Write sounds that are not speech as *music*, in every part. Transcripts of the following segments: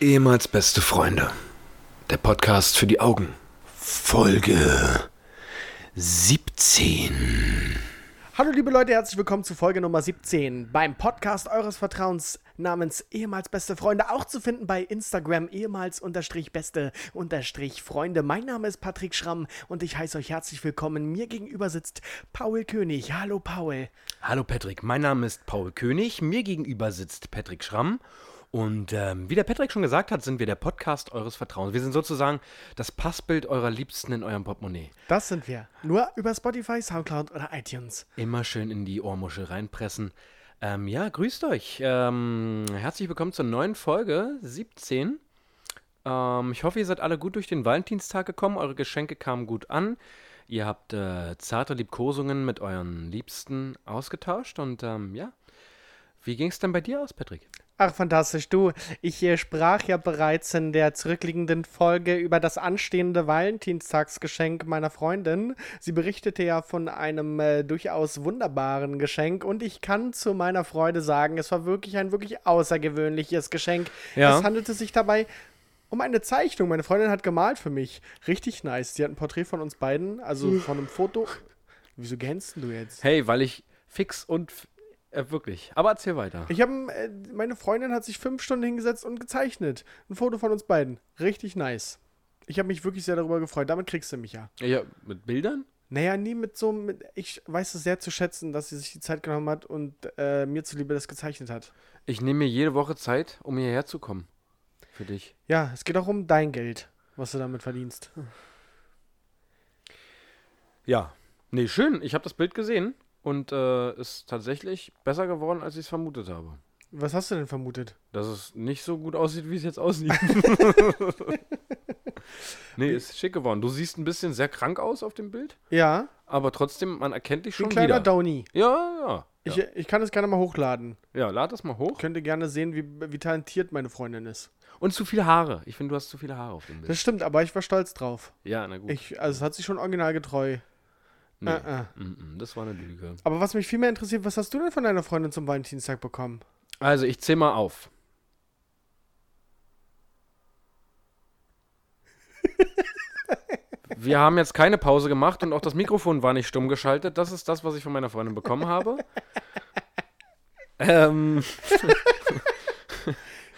Ehemals beste Freunde. Der Podcast für die Augen. Folge 17. Hallo liebe Leute, herzlich willkommen zu Folge Nummer 17 beim Podcast eures Vertrauens namens ehemals beste Freunde, auch zu finden bei Instagram ehemals unterstrich beste unterstrich Freunde. Mein Name ist Patrick Schramm und ich heiße euch herzlich willkommen. Mir gegenüber sitzt Paul König. Hallo Paul. Hallo Patrick, mein Name ist Paul König. Mir gegenüber sitzt Patrick Schramm. Und ähm, wie der Patrick schon gesagt hat, sind wir der Podcast eures Vertrauens. Wir sind sozusagen das Passbild eurer Liebsten in eurem Portemonnaie. Das sind wir. Nur über Spotify, Soundcloud oder iTunes. Immer schön in die Ohrmuschel reinpressen. Ähm, ja, grüßt euch. Ähm, herzlich willkommen zur neuen Folge 17. Ähm, ich hoffe, ihr seid alle gut durch den Valentinstag gekommen. Eure Geschenke kamen gut an. Ihr habt äh, zarte Liebkosungen mit euren Liebsten ausgetauscht. Und ähm, ja, wie ging es denn bei dir aus, Patrick? Ach, fantastisch. Du, ich äh, sprach ja bereits in der zurückliegenden Folge über das anstehende Valentinstagsgeschenk meiner Freundin. Sie berichtete ja von einem äh, durchaus wunderbaren Geschenk und ich kann zu meiner Freude sagen, es war wirklich ein wirklich außergewöhnliches Geschenk. Ja. Es handelte sich dabei um eine Zeichnung. Meine Freundin hat gemalt für mich. Richtig nice. Sie hat ein Porträt von uns beiden, also von einem Foto. Wieso gänst du jetzt? Hey, weil ich fix und äh, wirklich. Aber erzähl weiter. Ich habe, äh, meine Freundin hat sich fünf Stunden hingesetzt und gezeichnet. Ein Foto von uns beiden. Richtig nice. Ich habe mich wirklich sehr darüber gefreut. Damit kriegst du mich ja. Ja, mit Bildern? Naja, nie mit so, mit, ich weiß es sehr zu schätzen, dass sie sich die Zeit genommen hat und äh, mir zuliebe das gezeichnet hat. Ich nehme mir jede Woche Zeit, um hierher zu kommen. Für dich. Ja, es geht auch um dein Geld, was du damit verdienst. Ja. Nee, schön. Ich habe das Bild gesehen und äh, ist tatsächlich besser geworden, als ich es vermutet habe. Was hast du denn vermutet? Dass es nicht so gut aussieht, wie es jetzt aussieht. *laughs* *laughs* nee, ist schick geworden. Du siehst ein bisschen sehr krank aus auf dem Bild, Ja, aber trotzdem, man erkennt dich schon ein kleiner wieder. Downy. ja, ja. Ich, Ja. ich kann es gerne mal hochladen. ja, lad das mal hoch. Könnt ihr gerne sehen, wie, wie talentiert meine Freundin ist. Und zu viele Haare. Ich finde, du hast zu viele Haare auf dem Bild. Das stimmt, aber ich war stolz drauf. ja, na gut. Ich, also es hat sich schon originalgetreu. Nee. Mm, mm, das war eine Lüge. Aber was mich viel mehr interessiert, was hast du denn von deiner Freundin zum Valentinstag bekommen? Also, ich zähl mal auf. *laughs* Wir haben jetzt keine Pause gemacht und auch das Mikrofon war nicht stumm geschaltet. Das ist das, was ich von meiner Freundin bekommen habe. *laughs* ähm, *laughs*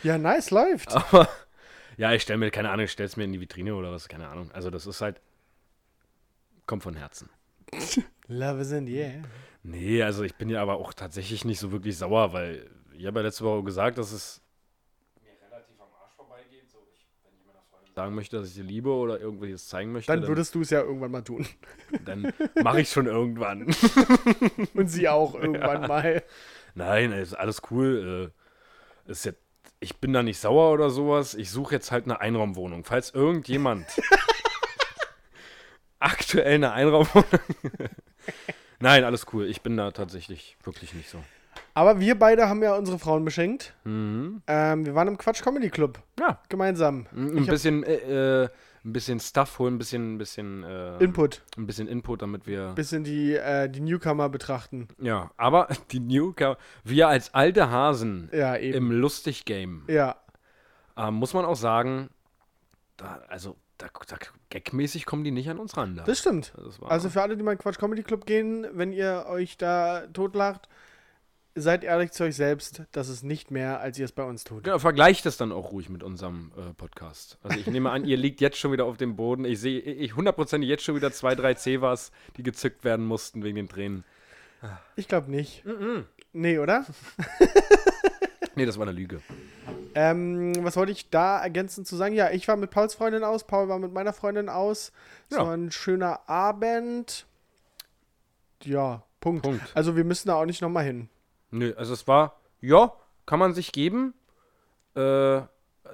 Ja, nice, läuft. aber ja, ich stelle mir, keine Ahnung, ich stelle es mir in die Vitrine oder was, keine Ahnung. Also, das ist halt, kommt von Herzen. Love is in the air. Nee, also ich bin ja aber auch tatsächlich nicht so wirklich sauer, weil ich habe ja letzte Woche gesagt, dass es mir relativ am Arsch vorbeigeht. So, ich, wenn ich meiner Freundin sagen möchte, dass ich sie liebe oder irgendwelches zeigen möchte, Dann würdest du es ja irgendwann mal tun. *laughs* dann mache ich schon irgendwann. *laughs* Und sie auch irgendwann mal. Nein, ist alles cool. Äh, ist jetzt, ich bin da nicht sauer oder sowas. Ich suche jetzt halt eine Einraumwohnung. Falls irgendjemand *laughs* aktuell eine Einraumwohnung. *laughs* Nein, alles cool. Ich bin da tatsächlich wirklich nicht so. Aber wir beide haben ja unsere Frauen beschenkt. Mhm. Ähm, wir waren im Quatsch Comedy Club. Ja, Gemeinsam. Ein Ich hab- bisschen, äh, äh, ein bisschen Stuff holen, ein bisschen, ein bisschen äh, Input. Ein bisschen Input, damit wir. Bisschen die, äh, die Newcomer betrachten. Ja, aber *laughs* die Newcomer, wir als alte Hasen Ja, eben. im Lustig-Game, ja. äh, muss man auch sagen, da, also, da, da, gagmäßig kommen die nicht an uns ran. Da. Das stimmt. Das war, Also für alle, die mal in Quatsch Comedy Club gehen, wenn ihr euch da totlacht, seid ehrlich zu euch selbst, das ist nicht mehr, als ihr es bei uns tut. ja, vergleicht es dann auch ruhig mit unserem äh, Podcast. Also ich nehme an, ihr liegt jetzt schon wieder auf dem Boden. Ich sehe ich hundertprozentig jetzt schon wieder zwei, drei Cevas, die gezückt werden mussten wegen den Tränen. Ich glaube nicht. Nee, oder? *laughs* Nee, das war eine Lüge. Ähm, was wollte ich da ergänzend zu sagen? Ja, ich war mit Pauls Freundin aus, Paul war mit meiner Freundin aus. Es Ja. war ein schöner Abend. Ja, Punkt. Punkt. Also wir müssen da auch nicht nochmal hin. Nö, also es war, ja, kann man sich geben. Äh,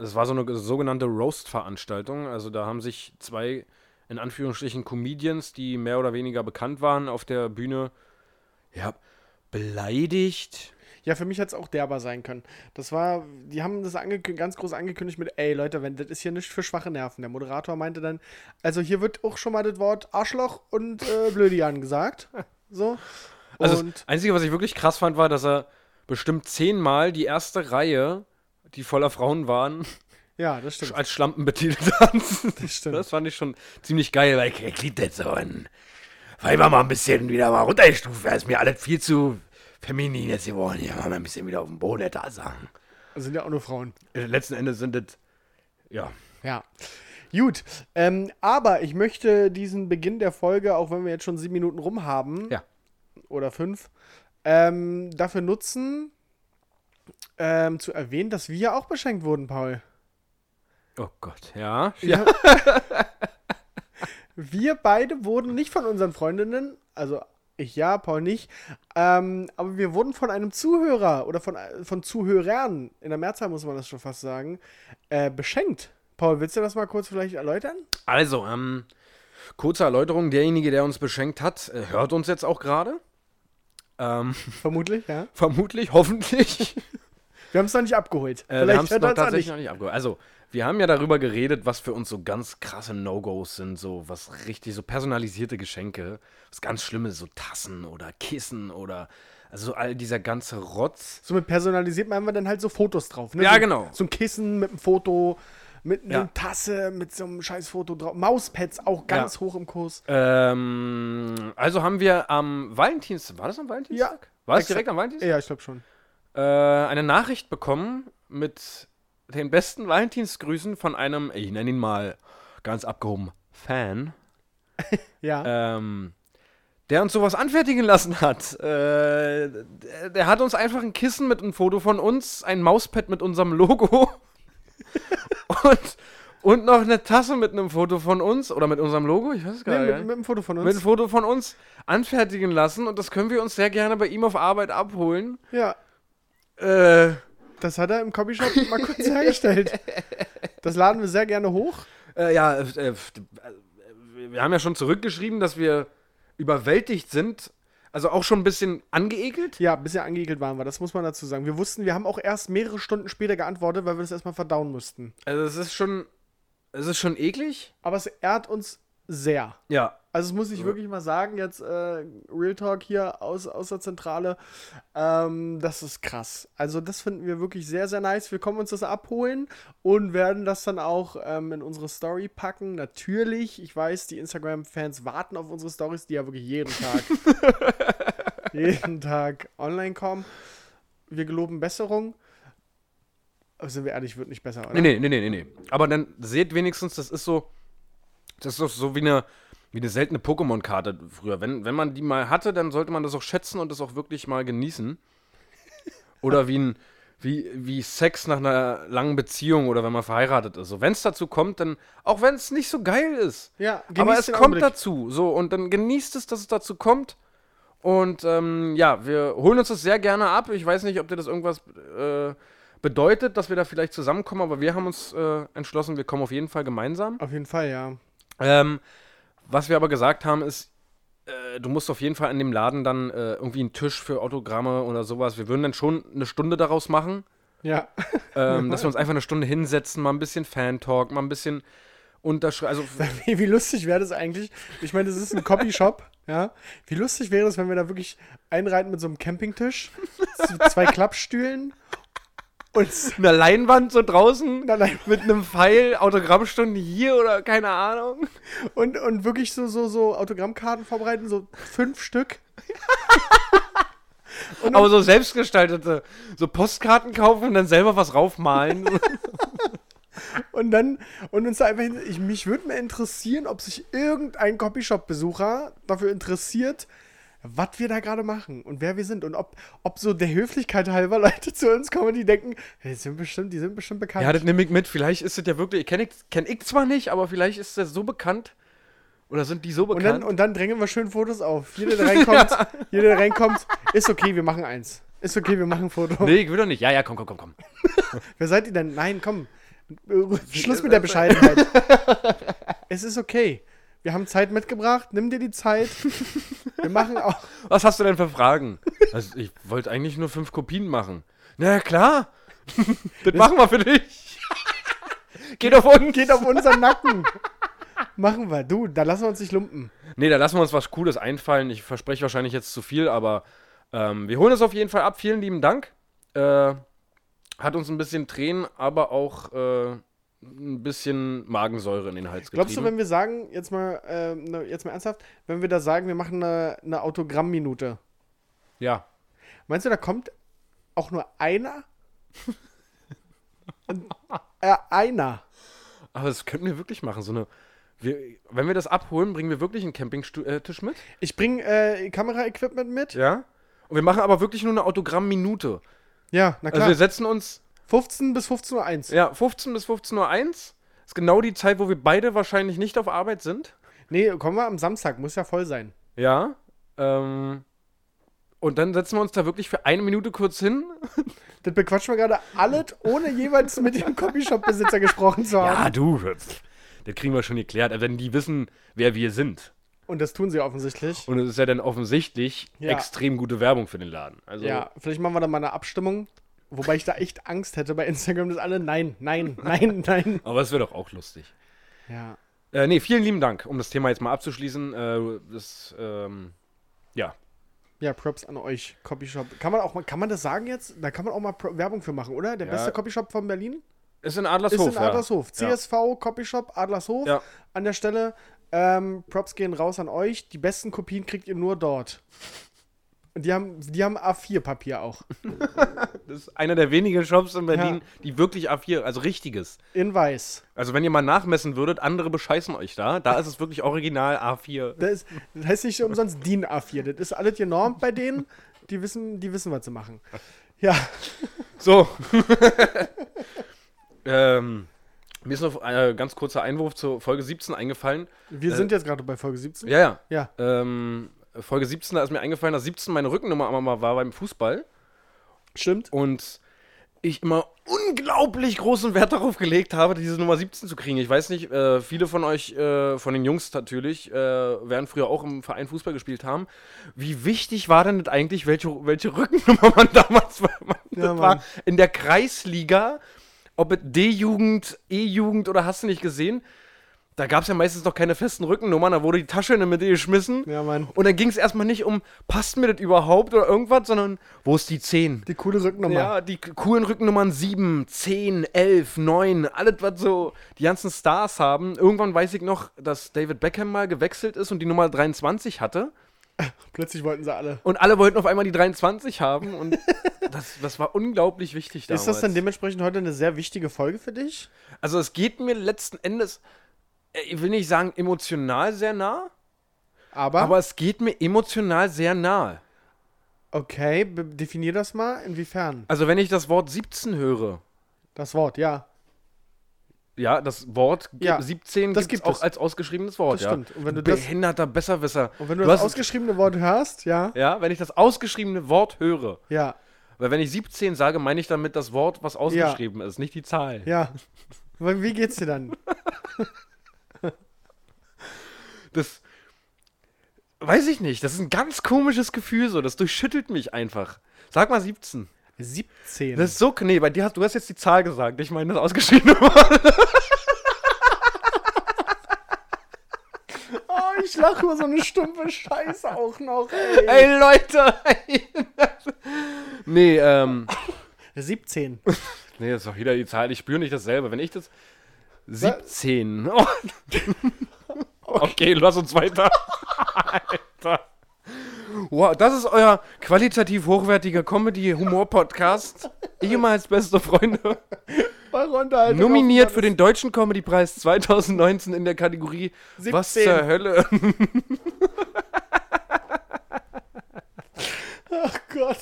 es war so eine sogenannte Roast-Veranstaltung. Also da haben sich zwei, in Anführungsstrichen, Comedians, die mehr oder weniger bekannt waren, auf der Bühne, ja, beleidigt. Ja, für mich hätte es auch derber sein können. Das war, die haben das ganz groß angekündigt mit, ey Leute, wenn das ist hier nicht für schwache Nerven. Der Moderator meinte dann, also hier wird auch schon mal das Wort Arschloch und äh, Blödian gesagt. So. Also und das Einzige, was ich wirklich krass fand, war, dass er bestimmt zehnmal die erste Reihe, die voller Frauen waren, Ja, das stimmt. als Schlampen betitelt hat. Das stimmt. Das fand ich schon ziemlich geil, weil ich, ich lieb das so. Und weil wir mal ein bisschen wieder mal runtergestuft, ist mir alles viel zu feminin jetzt geworden. Ja, mal ein bisschen wieder auf dem Boden da sagen. Das sind ja auch nur Frauen. Äh, Letzten Endes sind das, ja, Ja. Gut, ähm, aber ich möchte diesen Beginn der Folge, auch wenn wir jetzt schon sieben Minuten rum haben, Ja. oder fünf, ähm, dafür nutzen, ähm, zu erwähnen, dass wir auch beschenkt wurden, Paul. Oh Gott, ja. Ja. *laughs* wir beide wurden nicht von unseren Freundinnen, also ja, Paul nicht, ähm, aber wir wurden von einem Zuhörer oder von, von Zuhörern, in der Mehrzahl muss man das schon fast sagen, äh, beschenkt. Paul, willst du das mal kurz vielleicht erläutern? Also, ähm, kurze Erläuterung, derjenige, der uns beschenkt hat, äh, hört uns jetzt auch gerade. Ähm, *laughs* Vermutlich, ja. vermutlich, hoffentlich. *laughs* Wir haben es noch nicht abgeholt. Äh, wir haben es noch tatsächlich noch nicht abgeholt. Also, wir haben ja darüber geredet, was für uns so ganz krasse No-Gos sind, so was richtig, so personalisierte Geschenke, was ganz Schlimmes, so Tassen oder Kissen oder also all dieser ganze Rotz. So mit personalisiert haben wir dann halt so Fotos drauf. Ne? Ja, so, genau. So ein Kissen mit einem Foto, mit einer Ja. Tasse, mit so einem scheiß Foto drauf. Mauspads auch ganz Ja. hoch im Kurs. Ähm, also haben wir am Valentinstag, war das am Valentinstag? War das direkt am Valentinstag? Ja, ich glaube schon. Äh, eine Nachricht bekommen mit den besten Valentinsgrüßen von einem, ich nenne ihn mal ganz abgehoben, Fan. *laughs* Ja. ähm, der uns sowas anfertigen lassen hat. Äh, der, der hat uns einfach ein Kissen mit einem Foto von uns, ein Mauspad mit unserem Logo *laughs* und, und noch eine Tasse mit einem Foto von uns oder mit unserem Logo, ich weiß es gar nee, nicht. mit, mit einem Foto von mit uns. einem Foto von uns anfertigen lassen und das können wir uns sehr gerne bei ihm auf Arbeit abholen. ja, Äh, das hat er im Copyshop mal kurz hergestellt. *laughs* Das laden wir sehr gerne hoch. äh, ja, äh, äh, wir haben ja schon zurückgeschrieben, dass wir überwältigt sind. Also auch schon ein bisschen angeekelt. Ja, bisher angeekelt waren wir, das muss man dazu sagen. Wir wussten, wir haben auch erst mehrere Stunden später geantwortet, weil wir das erstmal verdauen mussten. Also es ist schon, es ist schon eklig. Aber es ehrt uns sehr. Ja. Also, das muss ich wirklich mal sagen, jetzt äh, Real Talk hier aus, aus der Zentrale. Ähm, das ist krass. Also, das finden wir wirklich sehr, sehr nice. Wir kommen uns das abholen und werden das dann auch ähm, in unsere Story packen. Natürlich, ich weiß, die Instagram-Fans warten auf unsere Stories, die ja wirklich jeden Tag, *laughs* jeden Tag online kommen. Wir geloben Besserung. Aber sind wir ehrlich, wird nicht besser, oder? Nee, nee, nee, nee, nee. Aber dann seht wenigstens, das ist so, das ist so wie eine, wie eine seltene Pokémon-Karte früher. Wenn, wenn man die mal hatte, dann sollte man das auch schätzen und das auch wirklich mal genießen. Oder wie ein, wie, wie Sex nach einer langen Beziehung oder wenn man verheiratet ist. So, wenn es dazu kommt, dann, auch wenn es nicht so geil ist. Ja, Aber genießt es kommt Augenblick. dazu. So, und dann genießt es, dass es dazu kommt. Und ähm, ja, wir holen uns das sehr gerne ab. Ich weiß nicht, ob dir das irgendwas äh, bedeutet, dass wir da vielleicht zusammenkommen, aber wir haben uns äh, entschlossen, wir kommen auf jeden Fall gemeinsam. Auf jeden Fall, ja. Ähm, was wir aber gesagt haben, ist, äh, du musst auf jeden Fall an dem Laden dann äh, irgendwie einen Tisch für Autogramme oder sowas. Wir würden dann schon eine Stunde daraus machen, Ja. *laughs* ähm, dass wir uns einfach eine Stunde hinsetzen, mal ein bisschen Fan-Talk, mal ein bisschen unterschreiben. Also, *laughs* Wie, wie lustig wäre das eigentlich? Ich meine, das ist ein Copyshop, *laughs* ja. Wie lustig wäre es, wenn wir da wirklich einreiten mit so einem Campingtisch, zwei Klappstühlen und *laughs* eine Leinwand so draußen mit einem Pfeil, Autogrammstunde hier oder keine Ahnung. und, und wirklich so, so, so Autogrammkarten vorbereiten, so fünf Stück. Und *laughs* Aber so selbstgestaltete, so Postkarten kaufen und dann selber was raufmalen. *laughs* Und dann, und uns da einfach hin, ich, mich würde mir interessieren, ob sich irgendein Copyshop-Besucher dafür interessiert, was wir da gerade machen und wer wir sind. Und ob, ob so der Höflichkeit halber *laughs* Leute zu uns kommen, die denken, die sind bestimmt, die sind bestimmt bekannt. ja, das nehme ich mit. Vielleicht ist es ja wirklich, kenne ich, kenn ich zwar nicht, aber vielleicht ist es so bekannt. Oder sind die so und, bekannt? dann, und dann drängen wir schön Fotos auf. Jeder, der reinkommt, *laughs* jeder, der reinkommt, ist okay, wir machen eins. Ist okay, wir machen ein Foto. nee, ich will doch nicht. Ja, ja, komm, komm, komm, komm. *laughs* Wer seid ihr denn? Nein, komm. Schluss mit der Bescheidenheit. es ist okay. Wir haben Zeit mitgebracht. Nimm dir die Zeit. *laughs* Wir machen auch. Was hast du denn für Fragen? Also, ich wollte eigentlich nur fünf Kopien machen. Na ja, klar. *laughs* das machen wir für dich. *laughs* Geht auf uns. Geht auf unseren Nacken. Machen wir. Du, da lassen wir uns nicht lumpen. Nee, da lassen wir uns was Cooles einfallen. Ich verspreche wahrscheinlich jetzt zu viel, aber ähm, wir holen es auf jeden Fall ab. Vielen lieben Dank. Äh, hat uns ein bisschen Tränen, aber auch äh, ein bisschen Magensäure in den Hals getrieben. Glaubst du, wenn wir sagen, jetzt mal, äh, jetzt mal ernsthaft, wenn wir da sagen, wir machen eine, eine Autogrammminute, ja. meinst du, da kommt auch nur einer? *laughs* äh, einer. Aber das könnten wir wirklich machen. So eine. Wir, wenn wir das abholen, bringen wir wirklich einen Campingtisch mit. Ich bringe äh, Kameraequipment mit. Ja. Und wir machen aber wirklich nur eine Autogrammminute. Ja, na klar. Also wir setzen uns 15 bis 15.01 Uhr. Ja, 15 bis 15.01 Uhr. Ist genau die Zeit, wo wir beide wahrscheinlich nicht auf Arbeit sind. Nee, kommen wir am Samstag, muss ja voll sein. Ja. Ähm, und dann setzen wir uns da wirklich für eine Minute kurz hin. *laughs* Das bequatschen wir gerade alles, ohne jeweils mit dem Copyshop-Besitzer gesprochen zu haben. Ja, du. Das, das kriegen wir schon geklärt. Also wenn die wissen, wer wir sind. Und das tun sie offensichtlich. Und es ist ja dann offensichtlich Ja. extrem gute Werbung für den Laden. Also, Ja, vielleicht machen wir dann mal eine Abstimmung. Wobei ich da echt Angst hätte bei Instagram, dass alle nein, nein, nein, *laughs* nein. Aber es wäre doch auch lustig. Ja. Äh, nee, vielen lieben Dank, um das Thema jetzt mal abzuschließen. Äh, das, ähm, ja. Ja, Props an euch, Copyshop. Kann man auch mal, kann man das sagen jetzt? Da kann man auch mal Pro Werbung für machen, oder? Der Ja. beste Copyshop von Berlin? Ist in Adlershof. ist in Adlershof. Ja. CSV Copyshop Adlershof. Ja. An der Stelle. Ähm, Props gehen raus an euch. Die besten Kopien kriegt ihr nur dort. Und die haben, die haben A4-Papier auch. Das ist einer der wenigen Shops in Berlin, die wirklich A4, also richtiges. In weiß. Also wenn ihr mal nachmessen würdet, andere bescheißen euch da. Da ist es wirklich original A4. Das, ist, das heißt nicht umsonst DIN A4. Das ist alles genormt bei denen. Die wissen, die wissen, was sie machen. Ja, So. *laughs* ähm, mir ist noch ein ganz kurzer Einwurf zur Folge 17 eingefallen. wir sind jetzt gerade bei Folge 17. Ja, ja. Ja. Ähm, Folge 17, da ist mir eingefallen, dass 17 meine Rückennummer immer mal war beim Fußball. Stimmt. Und ich immer unglaublich großen Wert darauf gelegt habe, diese Nummer 17 zu kriegen. Ich weiß nicht, äh, viele von euch, äh, von den Jungs natürlich, äh, werden früher auch im Verein Fußball gespielt haben. Wie wichtig war denn das eigentlich, welche, welche Rückennummer *laughs* man damals war? Man, Ja, war in der Kreisliga, ob es D-Jugend, E-Jugend oder hast du nicht gesehen? Da gab es ja meistens noch keine festen Rückennummern, da wurde die Tasche in der Mitte geschmissen. Ja, Mann. Und dann ging es erstmal nicht um, passt mir das überhaupt oder irgendwas, sondern wo ist die 10? Die coole Rücknummer. Ja, die coolen Rückennummern 7, 10, 11, 9, alles, was so die ganzen Stars haben. Irgendwann weiß ich noch, dass David Beckham mal gewechselt ist und die Nummer 23 hatte. *laughs* Plötzlich wollten sie alle. Und alle wollten auf einmal die 23 haben. Und *laughs* das, das war unglaublich wichtig damals. Ist das dann dementsprechend heute eine sehr wichtige Folge für dich? Also es geht mir letzten Endes, ich will nicht sagen emotional sehr nah, Aber, aber es geht mir emotional sehr nahe. okay, definier das mal. Inwiefern? Also wenn ich das Wort 17 höre, Das Wort, ja. ja, das Wort Ja, 17 das gibt's gibt auch es. als ausgeschriebenes Wort, Das ja. stimmt. Und wenn du Du das- behinderter Besserwisser. Und wenn du, Du das ausgeschriebene Wort hörst, ja, Ja, wenn ich das ausgeschriebene Wort höre. ja, Weil wenn ich 17 sage, meine ich damit das Wort, was ausgeschrieben ist, nicht die Zahl. ja. Wie wie geht's dir dann? *laughs* Das weiß ich nicht. Das ist ein ganz komisches Gefühl so. Das durchschüttelt mich einfach. Sag mal 17. 17. Das ist so, nee, bei dir hast, du hast jetzt die Zahl gesagt. Ich meine das ausgeschriebene *laughs* Wort. oh, ich lache über so eine stumpfe Scheiße auch noch, ey. Ey, Leute. *laughs* nee, ähm. 17. Nee, das ist doch wieder die Zahl. Ich spüre nicht dasselbe. Wenn ich das. 17. *laughs* Oh. *laughs* Okay, lass uns weiter. Alter. Wow, das ist euer qualitativ hochwertiger Comedy-Humor-Podcast. Ehemals beste Freunde. Nominiert für den Deutschen Comedy-Preis 2019 in der Kategorie Was 17. zur Hölle? *laughs* Ach Gott.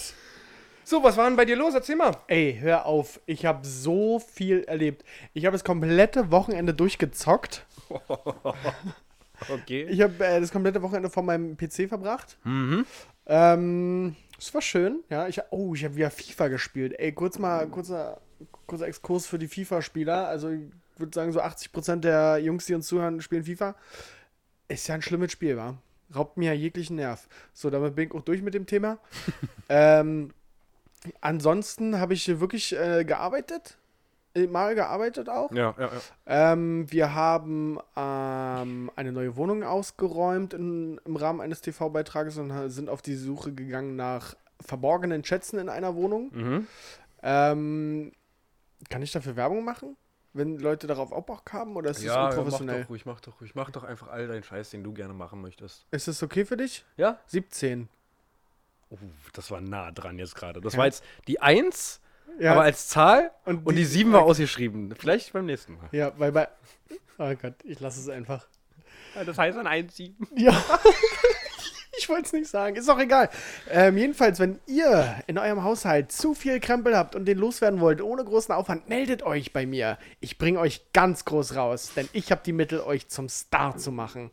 So, was war denn bei dir los? Erzähl mal. Ey, hör auf. Ich habe so viel erlebt. Ich habe das komplette Wochenende durchgezockt. *laughs* Okay. Ich habe äh, das komplette Wochenende vor meinem PC verbracht. Mhm. Ähm, es war schön. Ja, ich, oh, ich habe wieder FIFA gespielt. Ey, kurz mal, kurzer, kurzer Exkurs für die FIFA-Spieler. Also, ich würde sagen, so 80% der Jungs, die uns zuhören, spielen FIFA. Ist ja ein schlimmes Spiel, wa? Raubt mir ja jeglichen Nerv. So, damit bin ich auch durch mit dem Thema. *laughs* ähm, ansonsten habe ich wirklich äh, gearbeitet. Mal gearbeitet auch. Ja, ja, ja. Ähm, wir haben ähm, eine neue Wohnung ausgeräumt in, im Rahmen eines TV-Beitrages und sind auf die Suche gegangen nach verborgenen Schätzen in einer Wohnung. Mhm. Ähm, kann ich dafür Werbung machen? wenn Leute darauf auch Bock haben oder ist es Ja, ja, mach unprofessionell? doch ruhig, mach doch ruhig. Mach doch einfach all deinen Scheiß, den du gerne machen möchtest. Ist es okay für dich? Ja? 17. Oh, das war nah dran jetzt gerade. Das Ja. war jetzt die 1, Ja, aber als Zahl und und die die- 7 war ausgeschrieben. Vielleicht beim nächsten Mal. ja, weil bei. Oh Gott, ich lasse es einfach. Das heißt ein 1, 7. Ja. *laughs* ich wollte es nicht sagen. Ist auch egal. Ähm, jedenfalls, wenn ihr in eurem Haushalt zu viel Krempel habt und den loswerden wollt, ohne großen Aufwand, meldet euch bei mir. Ich bringe euch ganz groß raus, denn ich habe die Mittel, euch zum Star zu machen.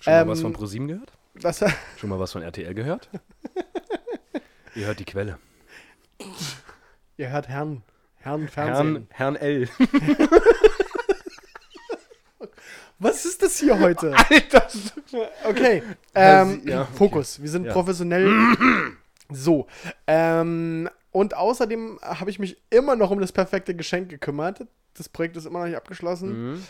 Schon mal Ähm, was von ProSieben gehört? Das, Schon mal was von RTL gehört? *laughs* Ihr hört die Quelle. Ihr hört Herrn. Herrn Fernsehen. Herrn, Herrn L. Was ist das hier heute? *laughs* Alter! Okay, ähm, ja, okay. Fokus. Wir sind Ja. professionell. so. Ähm, und außerdem habe ich mich immer noch um das perfekte Geschenk gekümmert. Das Projekt ist immer noch nicht abgeschlossen. Mhm.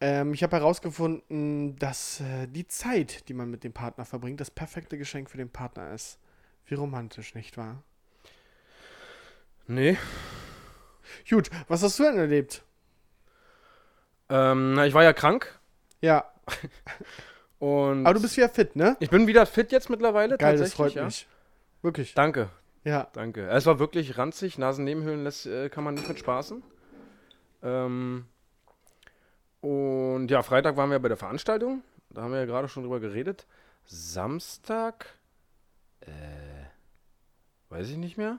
Ähm, ich habe herausgefunden, dass äh, die Zeit, die man mit dem Partner verbringt, das perfekte Geschenk für den Partner ist. Wie romantisch, nicht wahr? Nee. Gut, was hast du denn erlebt? Ähm, na, ich war ja krank Ja, *laughs* und aber du bist wieder fit, ne? ich bin wieder fit jetzt mittlerweile. Geil, das tatsächlich, freut ja. mich. Wirklich. Danke, Ja. danke. Es war wirklich ranzig. Nasennebenhöhlen lässt, äh, kann man nicht mit spaßen. Ähm, und ja, Freitag waren wir bei der Veranstaltung. Da haben wir ja gerade schon drüber geredet. Samstag, äh, weiß ich nicht mehr.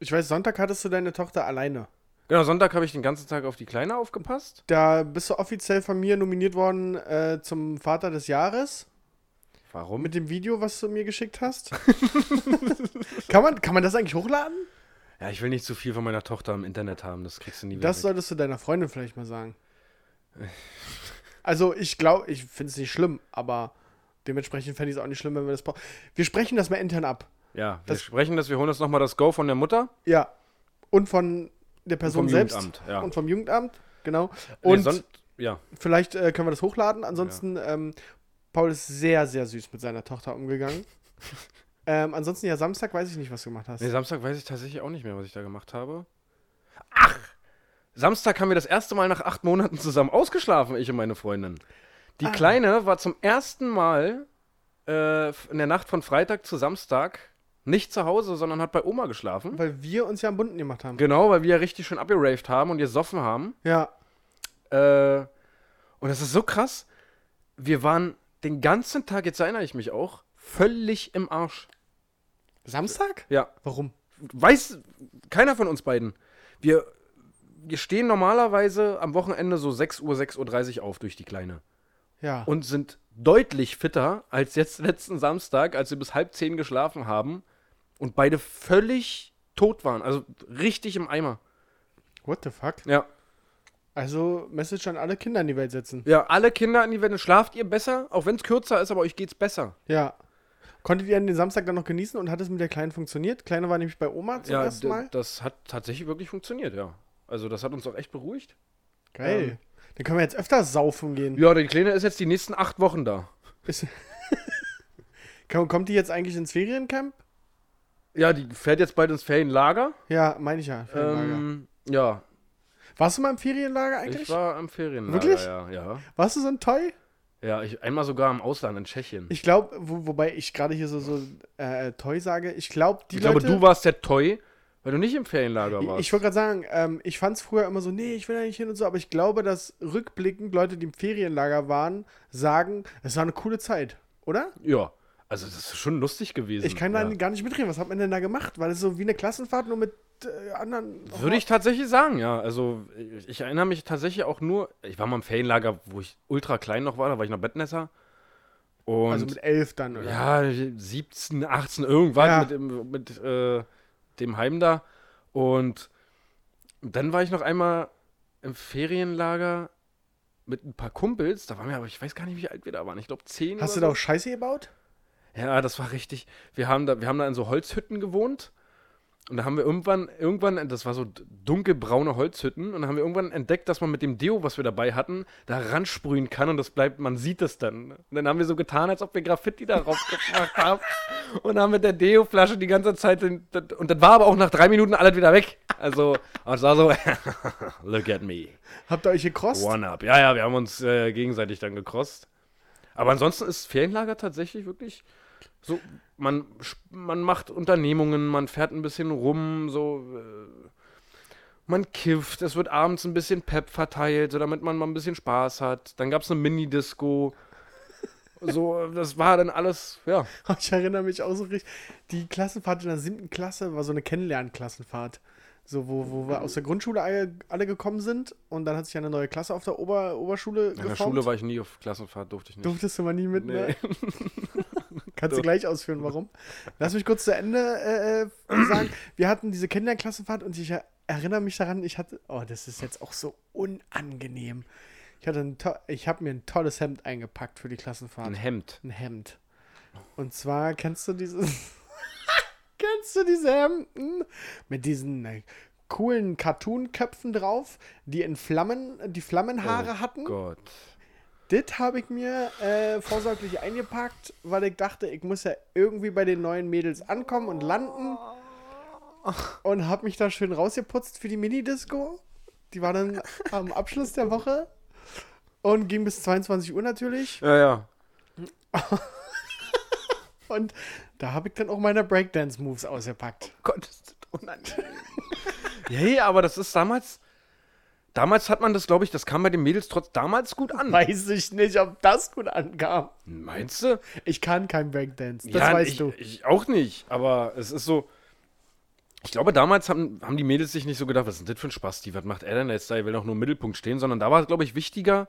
Ich weiß, Sonntag hattest du deine Tochter alleine. Genau, Sonntag habe ich den ganzen Tag auf die Kleine aufgepasst. Da bist du offiziell von mir nominiert worden äh, zum Vater des Jahres. Warum? Mit dem Video, was du mir geschickt hast. *laughs* kann, man, kann man das eigentlich hochladen? Ja, ich will nicht zu viel von meiner Tochter im Internet haben. Das kriegst du nie wieder Das weg. solltest du deiner Freundin vielleicht mal sagen. Also ich glaube, ich finde es nicht schlimm, aber dementsprechend fände ich es auch nicht schlimm, wenn wir das brauchen. Wir sprechen das mal intern ab. Ja, wir Das- sprechen das, wir holen uns nochmal das Go von der Mutter. Ja. Und von der Person vom selbst. Jugendamt, ja. Und vom Jugendamt, genau. Nee, Und son- ja, vielleicht äh, können wir das hochladen. Ansonsten, ähm, Paul ist sehr, sehr süß mit seiner Tochter umgegangen. *laughs* ähm, ansonsten, ja, Samstag weiß ich nicht, was du gemacht hast. nee, Samstag weiß ich tatsächlich auch nicht mehr, was ich da gemacht habe. Ach! Samstag haben wir das erste Mal nach acht Monaten zusammen ausgeschlafen, ich und meine Freundin. Die Ah. Kleine war zum ersten Mal äh, in der Nacht von Freitag zu Samstag nicht zu Hause, sondern hat bei Oma geschlafen. Weil wir uns ja am Bunden gemacht haben. Genau, weil wir ja richtig schön abgeraved haben und gesoffen haben. Ja. Äh, und das ist so krass. Wir waren den ganzen Tag, jetzt erinnere ich mich auch, völlig im Arsch. Samstag? Ja. Warum? Weiß keiner von uns beiden. Wir, wir stehen normalerweise am Wochenende so 6 Uhr, 6.30 Uhr auf durch die Kleine. Ja. Und sind deutlich fitter als jetzt letzten Samstag, als wir bis halb zehn geschlafen haben und beide völlig tot waren. Also richtig im Eimer. What the fuck? Ja. Also, Message an alle Kinder in die Welt setzen. Ja, alle Kinder in die Welt. Schlaft ihr besser, auch wenn es kürzer ist, aber euch geht's besser. Ja. Konntet ihr den Samstag dann noch genießen und hat es mit der Kleinen funktioniert? Kleine war nämlich bei Oma zum ja, ersten Mal. das hat tatsächlich wirklich funktioniert, ja. Also das hat uns auch echt beruhigt. Geil. ähm, Dann können wir jetzt öfter saufen gehen. Ja, die Kleine ist jetzt die nächsten acht Wochen da. *laughs* Kommt die jetzt eigentlich ins Feriencamp? Ja, die fährt jetzt bald ins Ferienlager. Ja, meine ich ja. Ferienlager. Ähm, ja, Warst du mal im Ferienlager eigentlich? ich war am Ferienlager. Wirklich? Ja, ja. Warst du so ein Toy? Ja, ich, einmal sogar im Ausland in Tschechien. Ich, Ich glaube, wo, wobei ich gerade hier so, so äh, Toy sage, ich glaube, die glaube, Leute. du warst der Toy, weil du nicht im Ferienlager Ich, warst. ich wollte gerade sagen, ähm, ich fand es früher immer so, nee, ich will da nicht hin und so, aber ich glaube, dass rückblickend Leute, die im Ferienlager waren, sagen, es war eine coole Zeit, oder? ja, also das ist schon lustig gewesen. Ich kann ja. da gar nicht mitreden. Was hat man denn da gemacht? War das so wie eine Klassenfahrt, nur mit äh, anderen. Würde ich tatsächlich sagen, ja. Also ich, erinnere mich tatsächlich auch nur, ich war mal im Ferienlager, wo ich ultra klein noch war, da war ich noch Bettnässer. Und Also mit elf dann, oder? ja, 17, 18, irgendwann Ja. mit, dem, mit äh, dem Heim da. Und dann war ich noch einmal im Ferienlager mit ein paar Kumpels. Da waren wir aber, ich weiß gar nicht, wie alt wir da waren. Ich glaube, 10 Hast du da auch Scheiße gebaut? Ja, das war richtig. Wir haben da, wir haben da in so Holzhütten gewohnt. Und da haben wir irgendwann, irgendwann, das war so dunkelbraune Holzhütten, und da haben wir irgendwann entdeckt, dass man mit dem Deo, was wir dabei hatten, da ransprühen kann und das bleibt, man sieht es dann. Und dann haben wir so getan, als ob wir Graffiti darauf gemacht haben. Und haben mit der Deo-Flasche die ganze Zeit, den, und das war aber auch nach drei Minuten alles wieder weg. Also, es war so, *laughs* look at me. Habt ihr euch gecrossed? One up. Ja, ja, wir haben uns äh, gegenseitig dann gecrossed. Aber ansonsten ist Ferienlager tatsächlich wirklich so, man, man macht Unternehmungen, man fährt ein bisschen rum, so, äh, man kifft, es wird abends ein bisschen Pep verteilt, so damit man mal ein bisschen Spaß hat. Dann gab es eine Mini-Disco. So, das war dann alles, ja. *laughs* Ich erinnere mich auch so richtig. Die Klassenfahrt in der siebten Klasse war so eine Kennenlernklassenfahrt. So, wo, wo wir aus der Grundschule alle, alle gekommen sind und dann hat sich eine neue Klasse auf der Ober, Oberschule In der Schule war ich nie auf Klassenfahrt, durfte ich nicht. Durftest du mal nie mit, ne? *laughs* Kannst du gleich ausführen, warum? Lass mich kurz zu Ende äh, äh, sagen. *clears throat* Wir hatten diese Kinderklassenfahrt und ich er- erinnere mich daran, ich hatte, oh, das ist jetzt auch so unangenehm. Ich hatte ein to- ich habe mir ein tolles Hemd eingepackt für die Klassenfahrt. Ein Hemd. Ein Hemd. Und zwar kennst du dieses. *laughs* kennst du diese Hemden? Mit diesen äh, coolen Cartoon-Köpfen drauf, die in Flammen, die Flammenhaare Oh hatten. Gott. Das habe ich mir äh, vorsorglich eingepackt, weil ich dachte, ich muss ja irgendwie bei den neuen Mädels ankommen und landen. Und habe mich da schön rausgeputzt für die Minidisco. Die war dann am Abschluss der Woche und ging bis 22 Uhr natürlich. Ja, ja. *laughs* Und da habe ich dann auch meine Breakdance-Moves ausgepackt. Gott, ist das unangenehm. ja, ja, aber das ist damals. Damals hat man das, glaube ich, das kam bei den Mädels trotz damals gut an. Weiß ich nicht, ob das gut ankam. Meinst du? Ich kann kein Breakdance, das ja, weißt ich, du. Ich auch nicht, aber es ist so. Ich glaube, damals haben, haben die Mädels sich nicht so gedacht, was ist denn das für ein Spasti? Was macht er denn jetzt da? Er will doch nur im Mittelpunkt stehen, sondern da war es, glaube ich, wichtiger,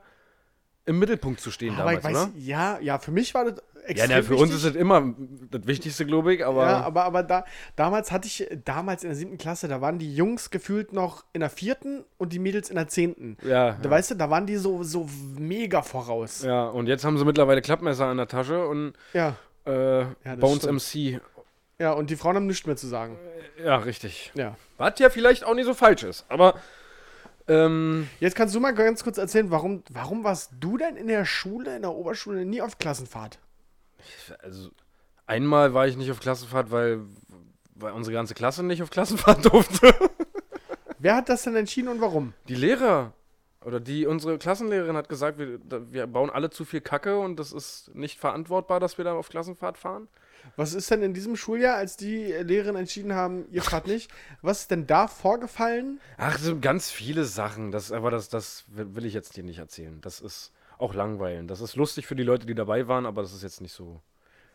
im Mittelpunkt zu stehen aber damals, weiß, oder? ja, ja, für mich war das Ja, extrem na, für uns wichtig. ist es immer das Wichtigste, glaube ich, aber. Ja, aber, aber da, damals hatte ich, damals in der siebten Klasse, da waren die Jungs gefühlt noch in der vierten und die Mädels in der zehnten. ja, Da weißt du, da waren die so, so mega voraus. ja, und jetzt haben sie mittlerweile Klappmesser in der Tasche und Ja. äh, das Bones stimmt. MC. Ja, und die Frauen haben nichts mehr zu sagen. Ja, richtig. Ja. Was ja vielleicht auch nicht so falsch ist, aber. Ähm, Jetzt kannst du mal ganz kurz erzählen, warum, warum warst du denn in der Schule, in der Oberschule, nie auf Klassenfahrt? Also, einmal war ich nicht auf Klassenfahrt, weil, weil unsere ganze Klasse nicht auf Klassenfahrt *laughs* durfte. Wer hat das denn entschieden und warum? Die Lehrer oder die unsere Klassenlehrerin hat gesagt, wir, wir bauen alle zu viel Kacke und das ist nicht verantwortbar, dass wir da auf Klassenfahrt fahren. Was ist denn in diesem Schuljahr, als die Lehrerin entschieden haben, ihr fahrt nicht, was ist denn da vorgefallen? Ach, so ganz viele Sachen. Das, aber das, das will ich jetzt dir nicht erzählen. Das ist auch langweilend. Das ist lustig für die Leute, die dabei waren, aber das ist jetzt nicht so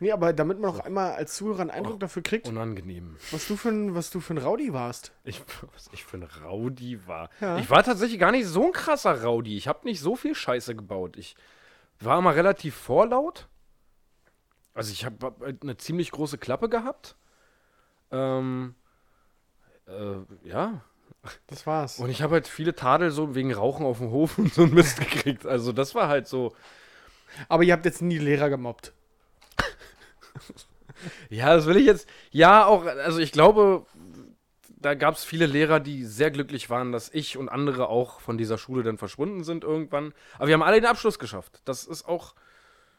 Nee, aber damit man auch einmal als Zuhörer einen Eindruck dafür kriegt, unangenehm. was du für ein, was du für ein Rowdy warst. Ich, was ich für ein Rowdy war. Ja. Ich war tatsächlich gar nicht so ein krasser Rowdy. Ich habe nicht so viel Scheiße gebaut. Ich war immer relativ vorlaut. Also ich habe eine ziemlich große Klappe gehabt. Ähm, äh, ja. Das war's. Und ich habe halt viele Tadel so wegen Rauchen auf dem Hof *laughs* und so ein Mist gekriegt. Also das war halt so. Aber ihr habt jetzt nie Lehrer gemobbt. *laughs* Ja, das will ich jetzt. Ja, auch, also ich glaube, da gab es viele Lehrer, die sehr glücklich waren, dass ich und andere auch von dieser Schule dann verschwunden sind irgendwann. Aber wir haben alle den Abschluss geschafft. Das ist auch.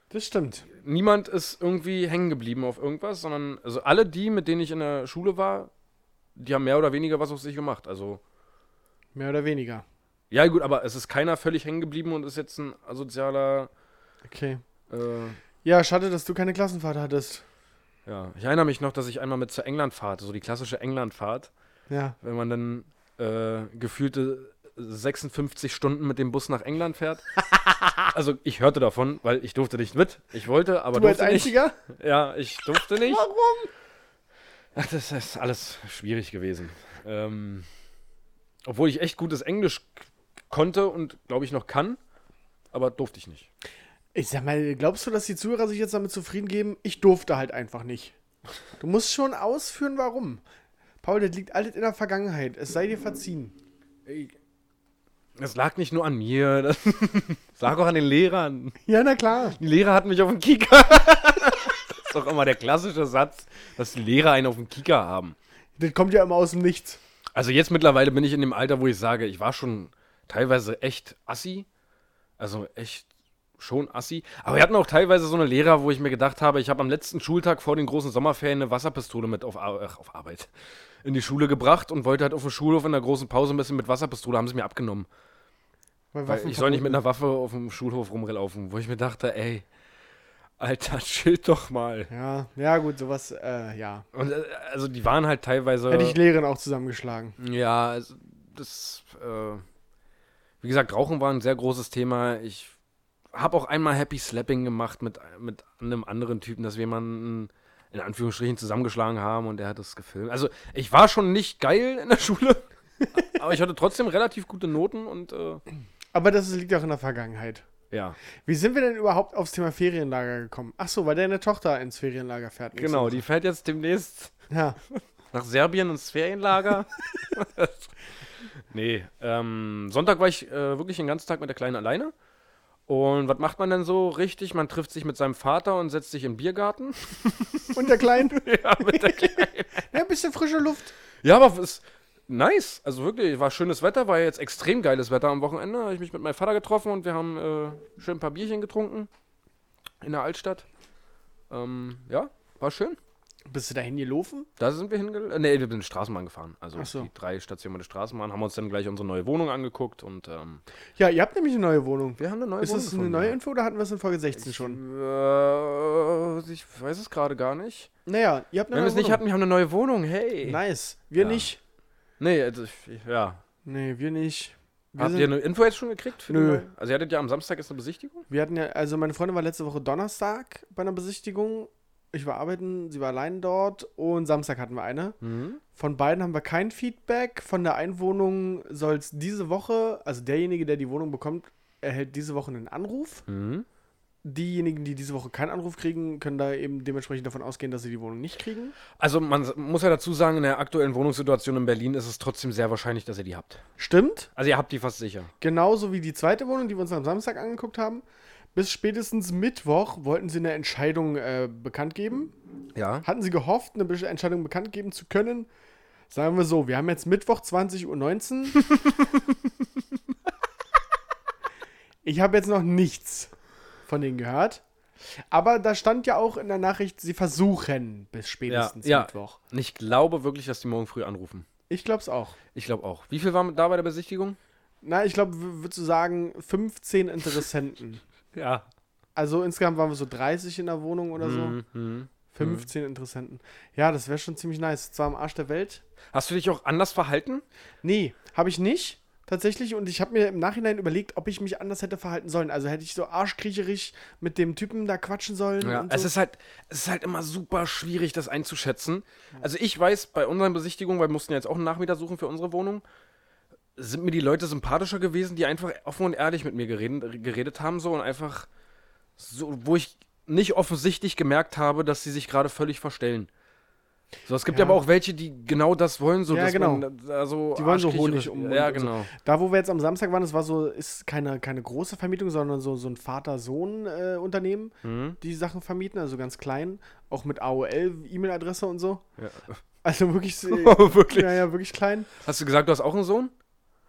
Das stimmt. Niemand ist irgendwie hängen geblieben auf irgendwas, sondern also alle die, mit denen ich in der Schule war, die haben mehr oder weniger was auf sich gemacht. Also, Mehr oder weniger. ja, gut, aber es ist keiner völlig hängen geblieben und ist jetzt ein asozialer. Okay. Äh, Ja, schade, dass du keine Klassenfahrt hattest. ja, ich erinnere mich noch, dass ich einmal mit zur Englandfahrt, so die klassische Englandfahrt, Ja. wenn man dann äh, gefühlte 56 Stunden mit dem Bus nach England fährt. *laughs* also ich hörte davon, weil ich durfte nicht mit. Ich wollte, aber du als durfte nicht. Einziger? Ja, ich durfte nicht. Warum? Ach, das ist alles schwierig gewesen. Ähm, obwohl ich echt gutes Englisch konnte und glaube ich noch kann, aber durfte ich nicht. Ich sag mal, glaubst du, dass die Zuhörer sich jetzt damit zufrieden geben? Ich durfte halt einfach nicht. Du musst schon ausführen, warum. Paul, das liegt alles in der Vergangenheit. Es sei dir verziehen. Das lag nicht nur an mir, *laughs* das lag auch an den Lehrern. Ja, na klar. Die Lehrer hatten mich auf dem Kieker. *laughs* ist doch immer der klassische Satz, dass die Lehrer einen auf dem Kieker haben. Das kommt ja immer aus dem Nichts. Also jetzt mittlerweile bin ich in dem Alter, wo ich sage, ich war schon teilweise echt assi. Also echt schon assi. Aber wir hatten auch teilweise so eine Lehrer, wo ich mir gedacht habe, ich habe am letzten Schultag vor den großen Sommerferien eine Wasserpistole mit auf, Ar auf Arbeit in die Schule gebracht und wollte halt auf dem Schulhof in der großen Pause ein bisschen mit Wasserpistole, haben sie mir abgenommen. Weil Weil ich soll nicht mit einer Waffe auf dem Schulhof rumlaufen, wo ich mir dachte, ey, Alter, *laughs* chill doch mal. Ja, ja, gut, sowas, äh, ja. Und äh, also die waren halt teilweise. Hätte ich Lehrerin auch zusammengeschlagen. Ja, also das, äh, wie gesagt, Rauchen war ein sehr großes Thema. Ich habe auch einmal Happy Slapping gemacht mit, mit einem anderen Typen, dass wir jemanden in Anführungsstrichen zusammengeschlagen haben und der hat das gefilmt. Also ich war schon nicht geil in der *laughs* Schule, aber ich hatte trotzdem relativ gute Noten und äh, Aber das liegt auch in der Vergangenheit. Ja, Wie sind wir denn überhaupt aufs Thema Ferienlager gekommen? Ach so, weil deine Tochter ins Ferienlager fährt. genau, die fährt jetzt demnächst Ja. nach Serbien ins Ferienlager. *laughs* nee, ähm, Sonntag war ich äh, wirklich den ganzen Tag mit der Kleinen alleine. Und was macht man denn so richtig? Man trifft sich mit seinem Vater und setzt sich in den Biergarten. Und der Kleine? *laughs* ja, mit der *laughs* Kleinen. ja, ein bisschen frische Luft. Ja, aber es nice. Also wirklich, war schönes Wetter, war jetzt extrem geiles Wetter am Wochenende. Habe ich mich mit meinem Vater getroffen und wir haben äh, schön ein paar Bierchen getrunken in der Altstadt. Ähm, ja, war schön. Bist du dahin gelaufen? Da sind wir hingelaufen. Äh, nee, wir sind Straßenbahn gefahren. Also so. die drei Stationen der Straßenbahn haben uns dann gleich unsere neue Wohnung angeguckt und ähm, Ja, ihr habt nämlich eine neue Wohnung. wir haben eine neue Ist Wohnung. das eine neue. Info oder hatten wir es in Folge 16 schon? Äh, ich weiß es gerade gar nicht. Naja, ihr habt eine Wenn wir neue es nicht Wohnung. hatten, wir haben eine neue Wohnung. Hey. Nice. Wir Ja. nicht. Nee, also, ich- ja. Nee, wir nicht. Wir, Habt ihr eine Info jetzt schon gekriegt? Nö. Also ihr hattet ja am Samstag ist eine Besichtigung? wir hatten ja, also meine Freundin war letzte Woche Donnerstag bei einer Besichtigung. Ich war arbeiten, sie war allein dort und Samstag hatten wir eine. Mhm. Von beiden haben wir kein Feedback. Von der Einwohnung soll es diese Woche, also derjenige, der die Wohnung bekommt, erhält diese Woche einen Anruf. Mhm. Diejenigen, die diese Woche keinen Anruf kriegen, können da eben dementsprechend davon ausgehen, dass sie die Wohnung nicht kriegen. Also man muss ja dazu sagen, in der aktuellen Wohnungssituation in Berlin ist es trotzdem sehr wahrscheinlich, dass ihr die habt. Stimmt. Also ihr habt die fast sicher. Genauso wie die zweite Wohnung, die wir uns am Samstag angeguckt haben. Bis spätestens Mittwoch wollten sie eine Entscheidung äh, bekannt geben. Ja. Hatten sie gehofft, eine Entscheidung bekannt geben zu können. Sagen wir so, wir haben jetzt Mittwoch 20.19 Uhr. *laughs* ich habe jetzt noch nichts von denen gehört. Aber da stand ja auch in der Nachricht, sie versuchen bis spätestens ja. Mittwoch. Und ich glaube wirklich, dass die morgen früh anrufen. Ich glaube es auch. Ich glaube auch. Wie viel waren da bei der Besichtigung? Na, ich glaube, würdest du sagen, 15 Interessenten. *laughs* Ja. Also insgesamt waren wir so 30 in der Wohnung oder so. Mhm. 15 Interessenten. Ja, das wäre schon ziemlich nice. Zwar am Arsch der Welt. Hast du dich auch anders verhalten? Nee, habe ich nicht. Tatsächlich. Und ich habe mir im Nachhinein überlegt, ob ich mich anders hätte verhalten sollen. Also hätte ich so arschkriecherig mit dem Typen da quatschen sollen. Ja, und es so. ist halt, es ist halt immer super schwierig, das einzuschätzen. Also ich weiß, bei unseren Besichtigungen, weil wir mussten ja jetzt auch einen Nachmieter suchen für unsere Wohnung, sind mir die Leute sympathischer gewesen, die einfach offen und ehrlich mit mir geredet, geredet haben so und einfach so, wo ich nicht offensichtlich gemerkt habe, dass sie sich gerade völlig verstellen. So, es gibt Ja. aber auch welche, die genau das wollen, so Ja, dass genau. man da so Die wollen so Honig um Ja, und so. genau. Da, wo wir jetzt am Samstag waren, das war so, ist keine, keine große Vermietung, sondern so, so ein Vater-Sohn-Unternehmen, Mhm. die Sachen vermieten, also ganz klein, auch mit AOL, E-Mail-Adresse und so. Ja. *laughs* Also wirklich, äh, *laughs* Wirklich? ja, ja, wirklich klein. Hast du gesagt, du hast auch einen Sohn?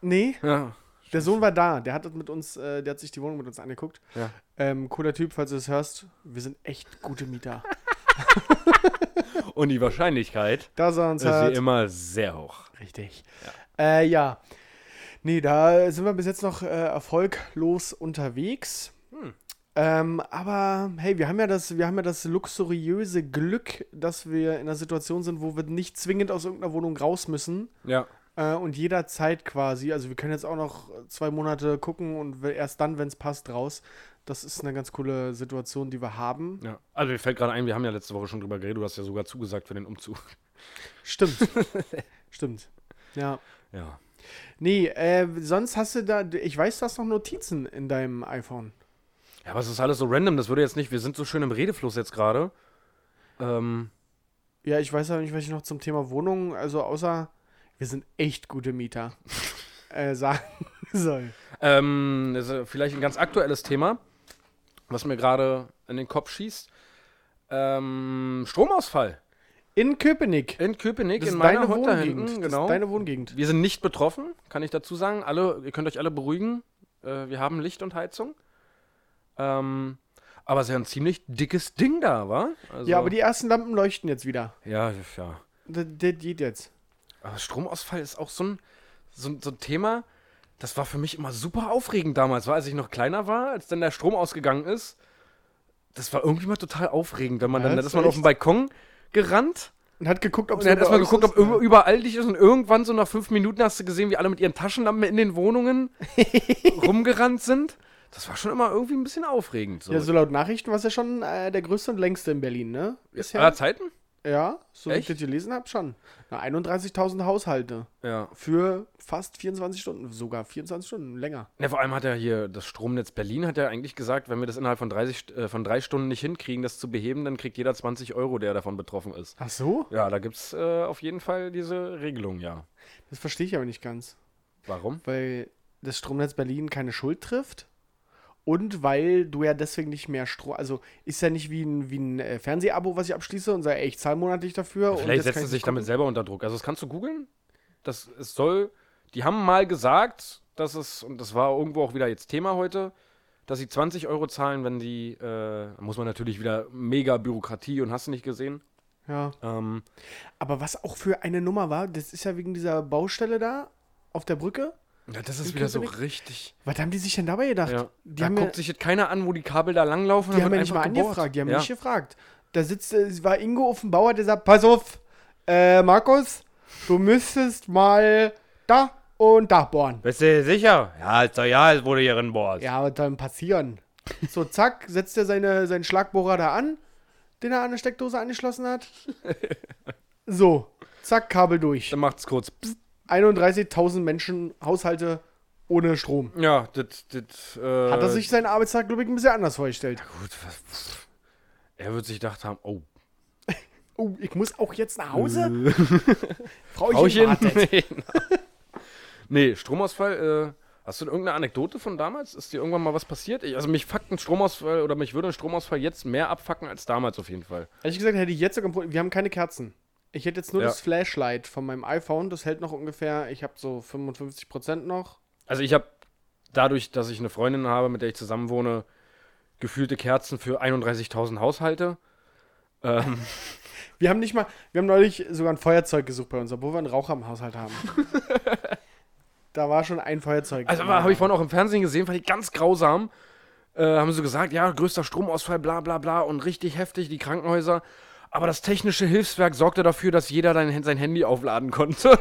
Nee, Ja. der Sohn war da, der hat mit uns, äh, der hat sich die Wohnung mit uns angeguckt. Ja. Ähm, cooler Typ, falls du das hörst. Wir sind echt gute Mieter. *laughs* *laughs* Und die Wahrscheinlichkeit Da sah uns ist wie immer sehr hoch. Richtig. Ja. Äh, ja. Nee, da sind wir bis jetzt noch äh, erfolglos unterwegs. Hm. Ähm, aber hey, wir haben ja das, wir haben ja das luxuriöse Glück, dass wir in einer Situation sind, wo wir nicht zwingend aus irgendeiner Wohnung raus müssen. Ja. Äh, und jederzeit quasi, also wir können jetzt auch noch zwei Monate gucken und erst dann, wenn es passt, raus. Das ist eine ganz coole Situation, die wir haben. Ja, also mir fällt gerade ein, wir haben ja letzte Woche schon drüber geredet, du hast ja sogar zugesagt für den Umzug. *laughs* Stimmt. *laughs* Stimmt. Ja. Ja. Nee, äh, sonst hast du da, ich weiß, du hast noch Notizen in deinem iPhone. Ja, aber es ist alles so random, das würde jetzt nicht, wir sind so schön im Redefluss jetzt gerade. Ähm, Ja, ich weiß aber nicht, was ich noch zum Thema Wohnung, also außer, wir sind echt gute Mieter, *laughs* äh, sagen *laughs* soll. ähm, das ist vielleicht ein ganz aktuelles Thema, was mir gerade in den Kopf schießt. Ähm, Stromausfall. In Köpenick. In Köpenick, Das in meiner Hut da Wohngegend. hinten, genau. deine Wohngegend. Wir sind nicht betroffen, kann ich dazu sagen. Alle, ihr könnt euch alle beruhigen. Äh, wir haben Licht und Heizung. Ähm, aber es ist ja ein ziemlich dickes Ding da, wa? Also, Ja, aber die ersten Lampen leuchten jetzt wieder. Ja, ja. Das, das geht jetzt. Aber Stromausfall ist auch so ein, so, so ein Thema, das war für mich immer super aufregend damals, war, als ich noch kleiner war, als dann der Strom ausgegangen ist. Das war irgendwie mal total aufregend, wenn man Ja, dann, das da ist man auf dem Balkon gerannt Und hat geguckt, ob und er hat erstmal geguckt, ist. ob über- überall Licht ist und irgendwann so nach fünf Minuten hast du gesehen, wie alle mit ihren Taschenlampen in den Wohnungen *laughs* rumgerannt sind. Das war schon immer irgendwie ein bisschen aufregend. So. Ja, so laut Nachrichten war es ja schon äh, der größte und längste in Berlin, ne? Bisher. Aller Zeiten? Ja, so wie ich Echt? das gelesen habe, schon. Na, 31.000 Haushalte. Ja. Für fast 24 Stunden, sogar 24 Stunden länger. Ja, vor allem hat ja hier das Stromnetz Berlin hat ja eigentlich gesagt, wenn wir das innerhalb von, 30, St- äh, von drei Stunden nicht hinkriegen, das zu beheben, dann kriegt jeder 20 Euro, der davon betroffen ist. Ach so? Ja, da gibt es äh, auf jeden Fall diese Regelung, ja. Das verstehe ich aber nicht ganz. Warum? Weil das Stromnetz Berlin keine Schuld trifft. Und weil du ja deswegen nicht mehr Strom. Also ist ja nicht wie ein, wie ein äh, Fernsehabo, was ich abschließe und sage, ey, ich zahle monatlich dafür. und Vielleicht ich sie sich gucken. damit selber unter Druck. Also das kannst du googeln. Das es soll. Die haben mal gesagt, dass es, und das war irgendwo auch wieder jetzt Thema heute, dass sie 20 Euro zahlen, wenn die, äh, muss man natürlich wieder mega Bürokratie und hast du nicht gesehen. Ja. Ähm, Aber was auch für eine Nummer war, das ist ja wegen dieser Baustelle da auf der Brücke. Ja, das ist wieder so richtig. Was haben die sich denn dabei gedacht? Ja. Die da haben guckt ja- sich jetzt keiner an, wo die Kabel da langlaufen. Die haben ja nicht mal einfach gebohrt. angefragt, die haben ja. nicht gefragt. Da sitzt, äh, es war Ingo auf dem Bauer, der sagt, pass auf, äh, Markus, du müsstest mal da und da bohren. Bist du sicher? Ja, ist doch ja, es wurde hier Bohrt. Ja, was soll denn passieren? So, zack, setzt er seine, seinen Schlagbohrer da an, den er an der Steckdose angeschlossen hat. *laughs* So, zack, Kabel durch. Dann macht's kurz. Psst. 31.000 Menschen, Haushalte ohne Strom. Ja, das, das, äh, Hat er sich seinen Arbeitstag, glaube ich, ein bisschen anders vorgestellt. Gut, was, er wird sich gedacht haben, oh, *laughs* Oh, ich muss auch jetzt nach Hause? *laughs* Frauchen, Frauchen. nee, nee, Stromausfall, äh, hast du irgendeine Anekdote von damals? Ist dir irgendwann mal was passiert? Ich, also mich fuckt ein Stromausfall oder mich würde ein Stromausfall jetzt mehr abfacken als damals auf jeden Fall. Ehrlich gesagt hätte ich jetzt sogar. Wir haben keine Kerzen. Ich hätte jetzt nur Ja. das Flashlight von meinem iPhone. Das hält noch ungefähr, ich habe so 55% noch. Also ich habe dadurch, dass ich eine Freundin habe, mit der ich zusammen wohne, gefühlte Kerzen für 31.000 Haushalte. Ähm, *laughs* Wir haben nicht mal, wir haben neulich sogar ein Feuerzeug gesucht bei uns, obwohl wir einen Raucher im Haushalt haben. *laughs* da war schon ein Feuerzeug. Also habe ich vorhin auch im Fernsehen gesehen, fand ich ganz grausam. Äh, haben sie gesagt, ja, größter Stromausfall, bla bla bla und richtig heftig, die Krankenhäuser. Aber das technische Hilfswerk sorgte dafür, dass jeder sein Handy aufladen konnte.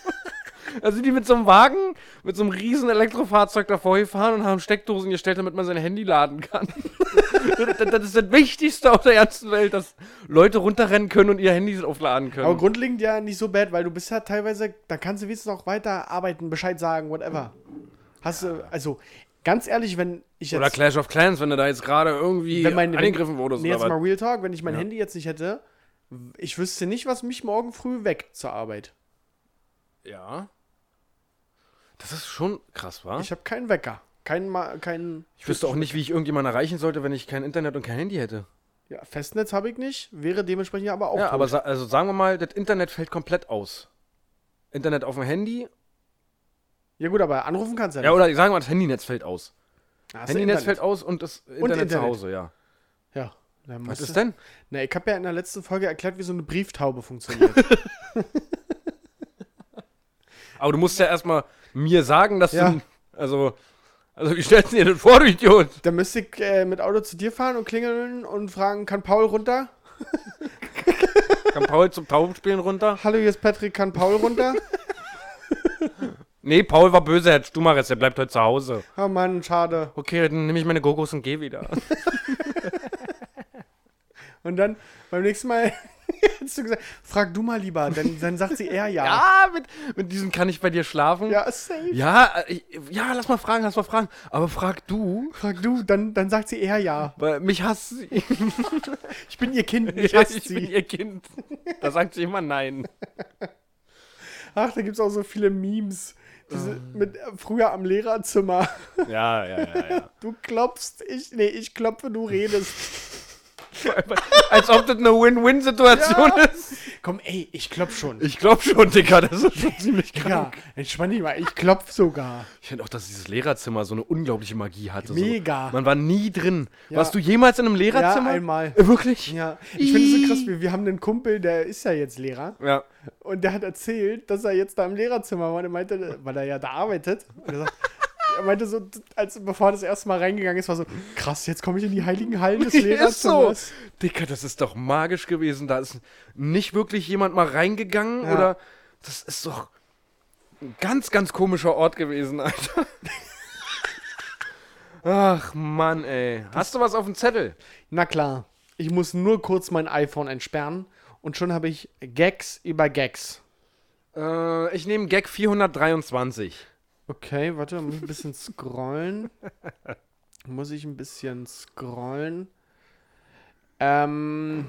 *laughs* also die mit so einem Wagen, mit so einem riesen Elektrofahrzeug davor gefahren und haben Steckdosen gestellt, damit man sein Handy laden kann. *laughs* das, das ist das Wichtigste auf der ganzen Welt, dass Leute runterrennen können und ihr Handy aufladen können. Aber grundlegend ja nicht so bad, weil du bist ja teilweise, da kannst du wenigstens noch weiter arbeiten, Bescheid sagen, whatever. Hast du, also ganz ehrlich, wenn ich jetzt. oder Clash of Clans, wenn du da jetzt gerade irgendwie wenn mein, angegriffen wurdest Nee, jetzt was. mal Real Talk, wenn ich mein Ja. Handy jetzt nicht hätte, ich wüsste nicht, was mich morgen früh weckt zur Arbeit. Ja. Das ist schon krass, wa? Ich habe keinen Wecker. Kein, Ma- kein Ich wüsste auch nicht, wie ich irgendjemanden erreichen sollte, wenn ich kein Internet und kein Handy hätte. ja, Festnetz habe ich nicht, wäre dementsprechend aber auch ja, tot. aber also sagen wir mal, das Internet fällt komplett aus. Internet auf dem Handy. Ja gut, aber anrufen kannst du Ja, oder sagen wir mal, das Handynetz fällt aus. Hast du Handynetz Internet? fällt aus und das Internet, zu Internet. Hause, ja. Ja. dann Was musst ist denn? Na, ich habe ja in der letzten Folge erklärt, wie so eine Brieftaube funktioniert. *laughs* *laughs* Aber du musst ja erstmal mir sagen, dass Ja. du. Also. Also, wie stellst du dir das vor, du Idiot? Dann müsste ich äh, mit Auto zu dir fahren und klingeln und fragen, kann Paul runter? Kann Paul zum Taubenspielen runter? Hallo, hier ist Patrick, kann Paul runter? *laughs* Nee, Paul war böse, Herr Stumares, der bleibt heute zu Hause. oh Mann, schade. Okay, dann nehme ich meine Gogos und gehe wieder. *laughs* Und dann beim nächsten Mal *laughs* hast du gesagt, frag du mal lieber, denn dann sagt sie eher ja. Ja, mit, mit diesem kann ich bei dir schlafen. Ja, safe. Ja, äh, ich- ja, lass mal fragen, lass mal fragen. Aber frag du, Frag du, dann, dann sagt sie eher ja. weil mich hasst sie. *laughs* Ich bin ihr Kind, mich Ja, hasst ich sie. bin ihr Kind. Da sagt sie immer nein. Ach, da gibt es auch so viele Memes. Diese, mit, äh, früher am Lehrerzimmer. Ja, ja, ja, ja. *laughs* Du klopfst, ich, nee, ich klopfe, du redest. Als ob das eine Win-Win-Situation Ja. ist. Komm, ey, ich klopf schon. Ich glaube schon, Digga, das ist schon *laughs* ziemlich ja, krank. entspann dich mal, ich klopf sogar. Ich finde auch, dass dieses Lehrerzimmer so eine unglaubliche Magie hatte. Mega. So. Man war nie drin. Ja. Warst du jemals in einem Lehrerzimmer? Ja, einmal. Äh, Wirklich? Ja, ich finde es so krass, wir, wir haben einen Kumpel, der ist ja jetzt Lehrer. Ja. Und der hat erzählt, dass er jetzt da im Lehrerzimmer war. Und er meinte, weil er ja da arbeitet. Und er sagt, er meinte so, als bevor er das erste Mal reingegangen ist, war so, krass, jetzt komme ich in die heiligen Hallen des *laughs* Ist so. Dicker, das ist doch magisch gewesen. Da ist nicht wirklich jemand mal reingegangen Ja. oder. Das ist doch ein ganz, ganz komischer Ort gewesen, *laughs* Alter. Ach Mann, ey. Hast du was auf dem Zettel? Na klar, ich muss nur kurz mein iPhone entsperren und schon habe ich Gags über Gags. Äh, ich nehme Gag 423. Okay, warte, muss ich ein bisschen scrollen. muss ich ein bisschen scrollen. Ähm.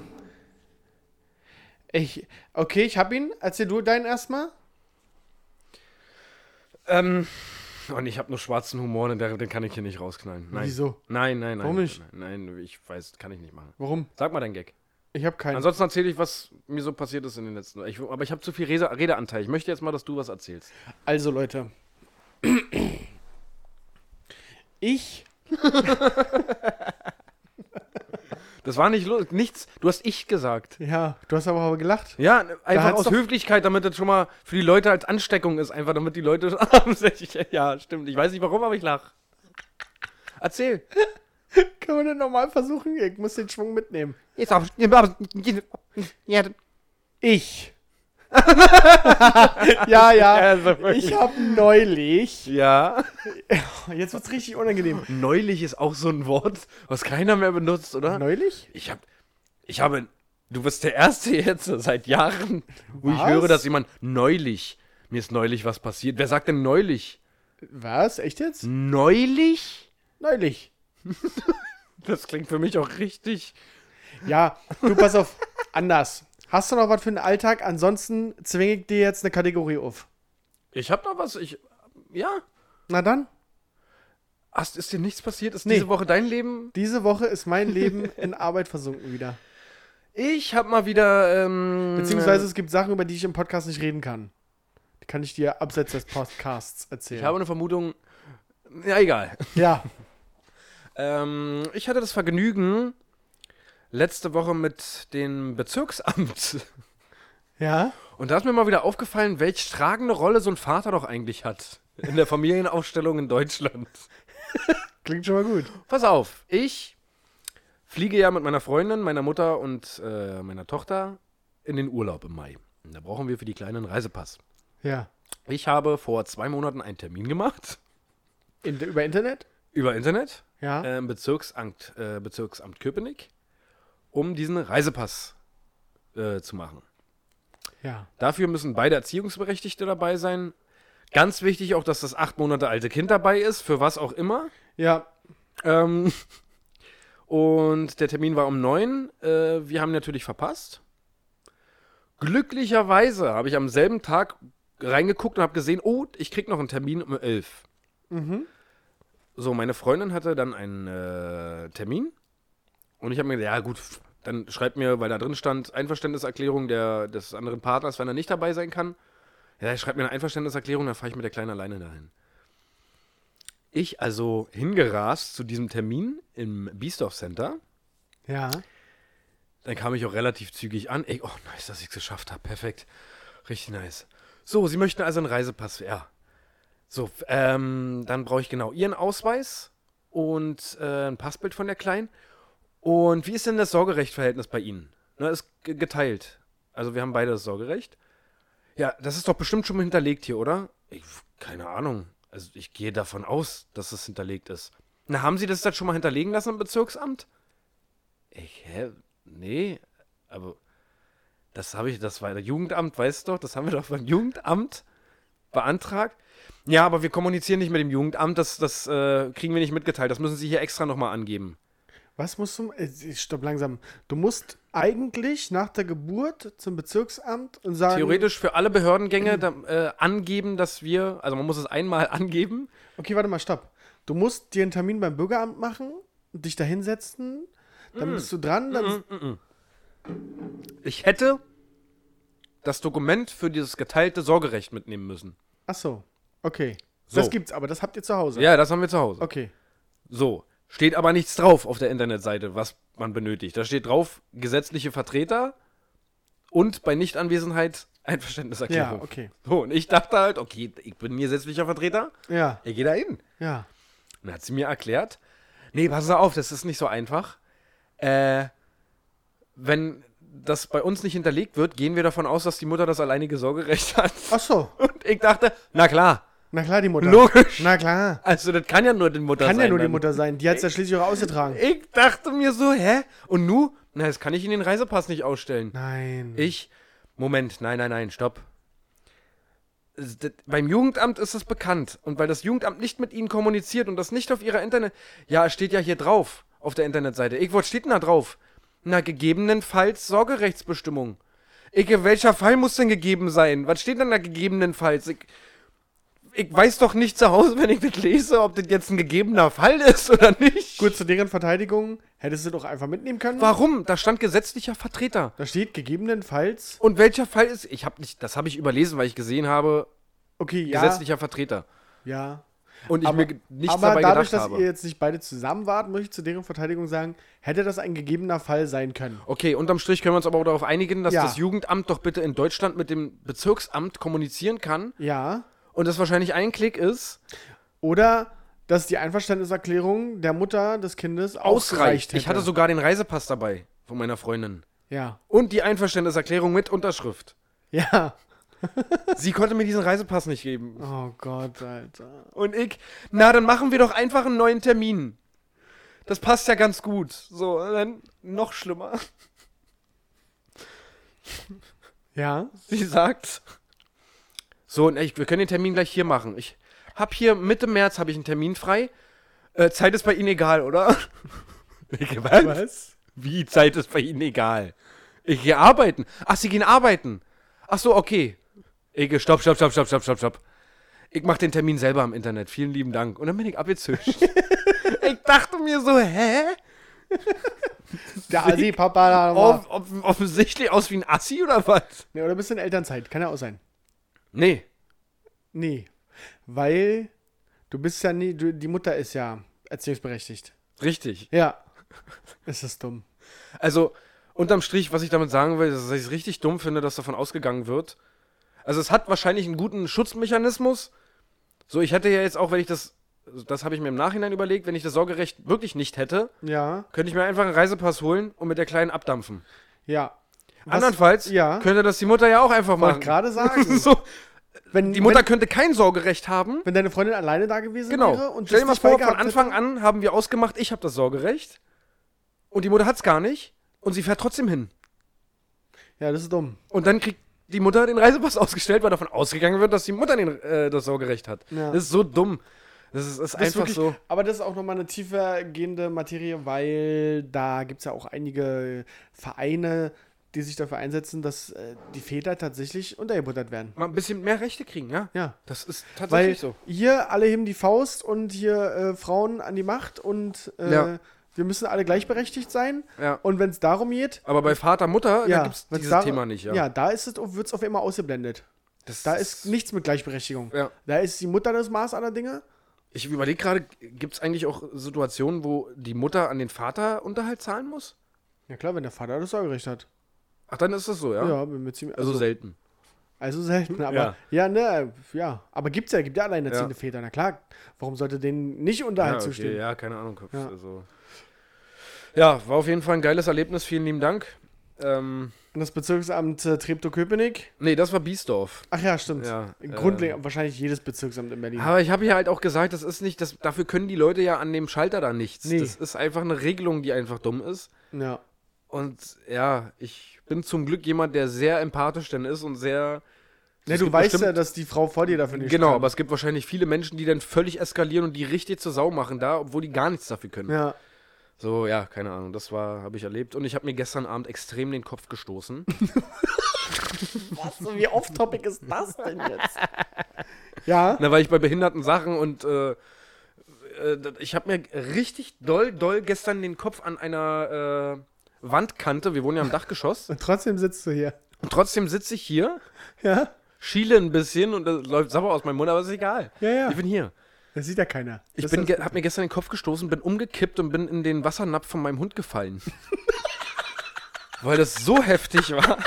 Ich. Okay, ich hab ihn. Erzähl du deinen erstmal. Ähm. Und ich habe nur schwarzen Humor, den, den kann ich hier nicht rausknallen. Nein. Wieso? Nein, nein, nein. Warum nicht? Nein, nein, ich weiß, kann ich nicht machen. Warum? Sag mal deinen Gag. Ich habe keinen. Ansonsten erzähle ich, was mir so passiert ist in den letzten. Ich, aber ich habe zu viel Rede, Redeanteil. Ich möchte jetzt mal, dass du was erzählst. Also, Leute. Ich. *laughs* Das war nicht nichts. Du hast ich gesagt. Ja, du hast aber, aber gelacht. Ja, einfach aus Höflichkeit, damit das schon mal für die Leute als Ansteckung ist. Einfach damit die Leute. *laughs* ja, stimmt. Ich weiß nicht warum, aber ich lach. Erzähl. *laughs* Können wir denn nochmal versuchen? Ich muss den Schwung mitnehmen. Jetzt auch. Ja, Ich. *laughs* ja, ja. also. Ich habe neulich. ja. *laughs* Jetzt wird's richtig unangenehm. Neulich ist auch so ein Wort, was keiner mehr benutzt, oder? Neulich? Ich hab. Ich habe. Du bist der Erste jetzt seit Jahren, wo ich Was? höre, dass jemand neulich. Mir ist neulich was passiert. Wer sagt denn neulich? Was? Echt jetzt? Neulich? Neulich. *laughs* Das klingt für mich auch richtig. Ja, du pass auf. Anders. Hast du noch was für den Alltag? Ansonsten zwinge ich dir jetzt eine Kategorie auf. Ich hab noch was. Ich. Ja. Na dann. Hast, ist dir nichts passiert? Ist Nee. diese Woche dein Leben? Diese Woche ist mein Leben in Arbeit versunken wieder. Ich hab mal wieder. Ähm, Beziehungsweise es gibt Sachen, über die ich im Podcast nicht reden kann. Die kann ich dir abseits des Podcasts erzählen. Ich habe eine Vermutung. Ja, egal. ja. *laughs* Ähm, ich hatte das Vergnügen, letzte Woche mit dem Bezirksamt. *laughs* Ja? Und da ist mir mal wieder aufgefallen, welche tragende Rolle so ein Vater doch eigentlich hat in der Familienaufstellung in Deutschland. *laughs* Klingt schon mal gut. Pass auf, ich fliege ja mit meiner Freundin, meiner Mutter und äh, meiner Tochter in den Urlaub im Mai. Und da brauchen wir für die Kleinen einen Reisepass. Ja. Ich habe vor zwei Monaten einen Termin gemacht In, über Internet? über Internet Ja. äh, im Bezirksamt, äh, Bezirksamt Köpenick, um diesen Reisepass äh, zu machen. Ja. Dafür müssen beide Erziehungsberechtigte dabei sein. Ganz wichtig auch, dass das acht Monate alte Kind dabei ist, für was auch immer. Ja. Ähm, *laughs* und der Termin war um neun. Äh, wir haben ihn natürlich verpasst. Glücklicherweise habe ich am selben Tag reingeguckt und habe gesehen, oh, ich krieg noch einen Termin um elf. Mhm. So, meine Freundin hatte dann einen äh, Termin und ich habe mir gedacht, ja gut, dann schreibt mir, weil da drin stand, Einverständniserklärung der, des anderen Partners, wenn er nicht dabei sein kann. Ja, schreibt mir eine Einverständniserklärung, dann fahre ich mit der Kleinen alleine dahin. Ich also hingerast zu diesem Termin im Biesdorf Center. Ja. Dann kam ich auch relativ zügig an. Ey, oh, nice, dass ich es geschafft habe. Perfekt. Richtig nice. So, Sie möchten also einen Reisepass. Ja. So, ähm, dann brauche ich genau Ihren Ausweis und äh, ein Passbild von der Kleinen. Und wie ist denn das Sorgerechtverhältnis bei Ihnen? Ne, ist ge- geteilt. Also wir haben beide das Sorgerecht. Ja, das ist doch bestimmt schon mal hinterlegt hier, oder? Ich, keine Ahnung. Also ich gehe davon aus, dass es hinterlegt ist. Na, haben Sie das dann schon mal hinterlegen lassen im Bezirksamt? Ich, hä? Nee, aber das habe ich, das war das Jugendamt, weißt du doch, das haben wir doch beim Jugendamt beantragt. Ja, aber wir kommunizieren nicht mit dem Jugendamt, das, das äh, kriegen wir nicht mitgeteilt, das müssen Sie hier extra nochmal angeben. Was musst du. Äh, stopp langsam. Du musst eigentlich nach der Geburt zum Bezirksamt und sagen. Theoretisch für alle Behördengänge da, äh, angeben, dass wir, also man muss es einmal *laughs* angeben. Okay, warte mal, stopp. Du musst dir einen Termin beim Bürgeramt machen, dich da hinsetzen, Dann bist du dran, dann. Ich hätte das Dokument für dieses geteilte Sorgerecht mitnehmen müssen. Ach so, okay. So. Das gibt's, aber das habt ihr zu Hause. Ja, das haben wir zu Hause. Okay. So. Steht aber nichts drauf auf der Internetseite, was man benötigt. Da steht drauf, gesetzliche Vertreter und bei Nichtanwesenheit Einverständniserklärung. Ja, okay. So, und ich dachte halt, okay, ich bin gesetzlicher Vertreter, Ja, ich gehe da hin. ja. Und dann hat sie mir erklärt, nee, pass auf, das ist nicht so einfach. Äh, wenn das bei uns nicht hinterlegt wird, gehen wir davon aus, dass die Mutter das alleinige Sorgerecht hat. Ach so. *laughs* Und ich dachte, na klar, Na klar, die Mutter. logisch. Na klar. Also das kann ja nur die Mutter Kann sein. ja nur die dann. Mutter sein. Die hat's ja schließlich auch ausgetragen. Ich dachte mir so, hä? Und nu? Na, das kann ich in den Reisepass nicht ausstellen. Nein. Ich, Moment, nein, nein, nein, stopp. Es- das- Beim Jugendamt ist es bekannt. Und weil das Jugendamt nicht mit ihnen kommuniziert und das nicht auf ihrer Internet. Ja, es steht ja hier drauf, auf der Internetseite. Ich, was steht denn da drauf? Na, gegebenenfalls Sorgerechtsbestimmung. Ich, welcher Fall muss denn gegeben sein? Was steht denn da gegebenenfalls? Ich, ich weiß doch nicht zu Hause, wenn ich das lese, ob das jetzt ein gegebener Fall ist oder nicht. Gut, zu deren Verteidigung hättest du doch einfach mitnehmen können. Warum? Da stand gesetzlicher Vertreter. Da steht gegebenenfalls. Und welcher Fall ist? Ich habe nicht, das habe ich überlesen, weil ich gesehen habe, Okay, ja. gesetzlicher Vertreter. Ja. Und ich aber, mir nichts aber dabei dadurch, dass habe. ihr jetzt nicht beide zusammen wart, möchte ich zu deren Verteidigung sagen, hätte das ein gegebener Fall sein können. Okay, unterm Strich können wir uns aber auch darauf einigen, dass Ja. das Jugendamt doch bitte in Deutschland mit dem Bezirksamt kommunizieren kann Ja. Und das wahrscheinlich ein Klick ist, Oder dass die Einverständniserklärung der Mutter des Kindes ausreicht. Ich hatte sogar den Reisepass dabei von meiner Freundin. Ja. Und die Einverständniserklärung mit Unterschrift. Ja. *laughs* Sie konnte mir diesen Reisepass nicht geben. Oh Gott, Alter. Und ich, na, dann machen wir doch einfach einen neuen Termin. Das passt ja ganz gut. So, dann noch schlimmer. Ja. Sie sagt, so, und ich, wir können den Termin gleich hier machen. Ich hab hier Mitte März habe ich einen Termin frei. Äh, Zeit ist bei Ihnen egal, oder? Ich, *laughs* *laughs* was? Was? Wie Zeit ist bei Ihnen egal? Ich gehe arbeiten. Ach, Sie gehen arbeiten. Ach so, okay. Ich stopp, stopp, stopp, stopp, stopp, stopp, stopp. Ich mache den Termin selber im Internet. Vielen lieben Dank. Und dann bin ich abgezischt. *laughs* ich dachte mir so, hä? Der Assi-Papa da off offensichtlich aus wie ein Assi oder was? Nee, oder bist du in Elternzeit? Kann ja auch sein. Nee. Nee. Weil du bist ja nie, du, die Mutter ist ja erziehungsberechtigt. Richtig. Ja. Es ist dumm. Also, unterm Strich, was ich damit sagen will, ist, dass ich es richtig dumm finde, dass davon ausgegangen wird. Also, es hat wahrscheinlich einen guten Schutzmechanismus. So, ich hätte ja jetzt auch, wenn ich das, das habe ich mir im Nachhinein überlegt, wenn ich das Sorgerecht wirklich nicht hätte, Ja. könnte ich mir einfach einen Reisepass holen und mit der Kleinen abdampfen. Ja. Was- Andernfalls ja. könnte das die Mutter ja auch einfach Wollte machen. gerade *laughs* sagen. so, Wenn, die Mutter wenn, könnte kein Sorgerecht haben. wenn deine Freundin alleine da gewesen Genau. wäre und Stell dir mal vor, von Anfang an haben wir ausgemacht, ich habe das Sorgerecht. Und die Mutter hat es gar nicht. Und sie fährt trotzdem hin. Ja, das ist dumm. Und dann kriegt die Mutter den Reisepass ausgestellt, weil davon ausgegangen wird, dass die Mutter den, äh, das Sorgerecht hat. Ja. Das ist so dumm. Das ist, ist Das einfach wirklich, so. Aber das ist auch nochmal eine tiefer gehende Materie, weil da gibt es ja auch einige Vereine, die sich dafür einsetzen, dass äh, die Väter tatsächlich untergebuttert werden. Mal ein bisschen mehr Rechte kriegen, ja? Ja. Das ist Weil tatsächlich so. hier alle heben die Faust und hier äh, Frauen an die Macht und äh, Ja. wir müssen alle gleichberechtigt sein. Ja. Und wenn es darum geht, Aber bei Vater, Mutter, da gibt es dieses Thema nicht, ja. Ja, da ist es, wird es auf einmal ausgeblendet. das Da ist nichts mit Gleichberechtigung. Ja. Da ist die Mutter das Maß aller Dinge. Ich überlege gerade, gibt es eigentlich auch Situationen, wo die Mutter an den Vater Unterhalt zahlen muss? Ja klar, wenn der Vater das Sorgerecht hat. Ach, dann ist das so, ja? Ja, bin mir ziemlich. Also Also, selten. also selten, aber. Ja. Ja, ne, ja. Aber gibt's ja, gibt ja alleinerziehende Ja. Väter. Na klar, warum sollte denen nicht Unterhalt ja, okay, zustehen? ja, keine Ahnung. Ja. Also. ja, war auf jeden Fall ein geiles Erlebnis. Vielen lieben Dank. Ähm, Und das Bezirksamt äh, Treptow-Köpenick. nee, das war Biesdorf. Ach ja, stimmt. Ja, Grundlegend, wahrscheinlich jedes Bezirksamt in Berlin. Aber ich habe ja halt auch gesagt, das ist nicht, das, dafür können die Leute ja an dem Schalter da nichts. Nee. Das ist einfach eine Regelung, die einfach dumm ist. Ja. Und ja, ich bin zum Glück jemand, der sehr empathisch dann ist und sehr. Ne, du weißt ja, bestimmt- dass die Frau vor dir dafür nicht Genau, kann. aber es gibt wahrscheinlich viele Menschen, die dann völlig eskalieren und die richtig zur Sau machen da, obwohl die gar nichts dafür können. Ja. So, ja, keine Ahnung, das war, habe ich erlebt. Und ich habe mir gestern Abend extrem den Kopf gestoßen. *laughs* Was? Wie off-topic ist das denn jetzt? ja. Na, weil ich bei behinderten Sachen und äh, äh, ich habe mir richtig doll, doll gestern den Kopf an einer äh, Wandkante, wir wohnen ja im Dachgeschoss, Und trotzdem sitzt du hier. und trotzdem sitze ich hier, Ja? schiele ein bisschen und das läuft sauber aus meinem Mund, aber ist egal. Ja, ja. Ich bin hier. Das sieht ja keiner. Ich Das bin, hab mir gestern den Kopf gestoßen, bin umgekippt und bin in den Wassernapf von meinem Hund gefallen. *laughs* Weil das so heftig war.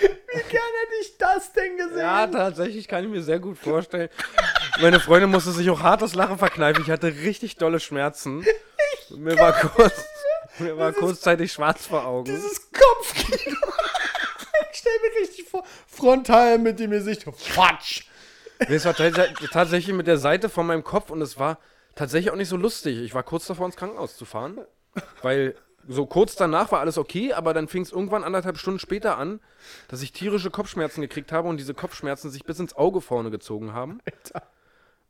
Wie gern hätte ich das denn gesehen? Ja, tatsächlich kann ich mir sehr gut vorstellen. Meine Freundin musste sich auch hart das Lachen verkneifen. Ich hatte richtig dolle Schmerzen. *laughs* Mir war, kurz, mir war kurzzeitig schwarz vor Augen. Dieses Kopfkino. *laughs* ich stell mir richtig vor. Frontal mit dem Gesicht. Quatsch. Nee, es war tats- tatsächlich mit der Seite von meinem Kopf und es war tatsächlich auch nicht so lustig. Ich war kurz davor, ins Krankenhaus zu fahren, weil so kurz danach war alles okay, aber dann fing es irgendwann anderthalb Stunden später an, dass ich tierische Kopfschmerzen gekriegt habe und diese Kopfschmerzen sich bis ins Auge vorne gezogen haben. Alter.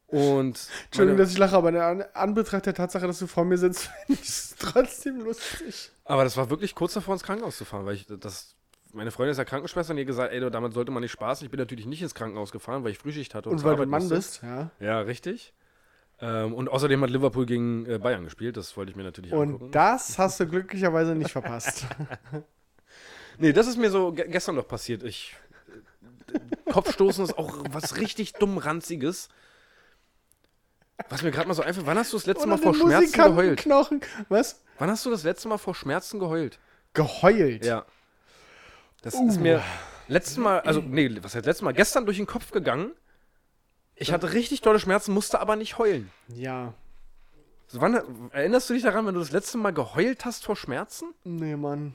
Und Entschuldigung, dass ich lache, aber in An Anbetracht der Tatsache, dass du vor mir sitzt, *laughs* finde ich es trotzdem lustig. aber das war wirklich kurz davor, ins Krankenhaus zu fahren, weil ich das. Meine Freundin ist ja Krankenschwester und ihr gesagt, ey, damit sollte man nicht spaßen. Ich bin natürlich nicht ins Krankenhaus gefahren, weil ich Frühschicht hatte und, Und weil du Mann musste. bist, ja. Ja, richtig. Ähm, und außerdem hat Liverpool gegen äh, Bayern gespielt, das wollte ich mir natürlich angucken. Und das hast du glücklicherweise nicht verpasst. *laughs* *laughs* Nee, das ist mir so ge gestern noch passiert. Ich. äh, Kopfstoßen ist auch was richtig dumm Ranziges. Was mir gerade mal so einfällt, wann hast du das letzte Mal vor Schmerzen geheult? Knochen. Was? Wann hast du das letzte Mal vor Schmerzen geheult? Geheult. Ja. Das Uh. ist mir letztes Mal, also, nee, was heißt letztes Mal? Gestern durch den Kopf gegangen. Ich hatte richtig tolle Schmerzen, musste aber nicht heulen. Ja. So, Wann, erinnerst du dich daran, wenn du das letzte Mal geheult hast vor Schmerzen? Nee, Mann.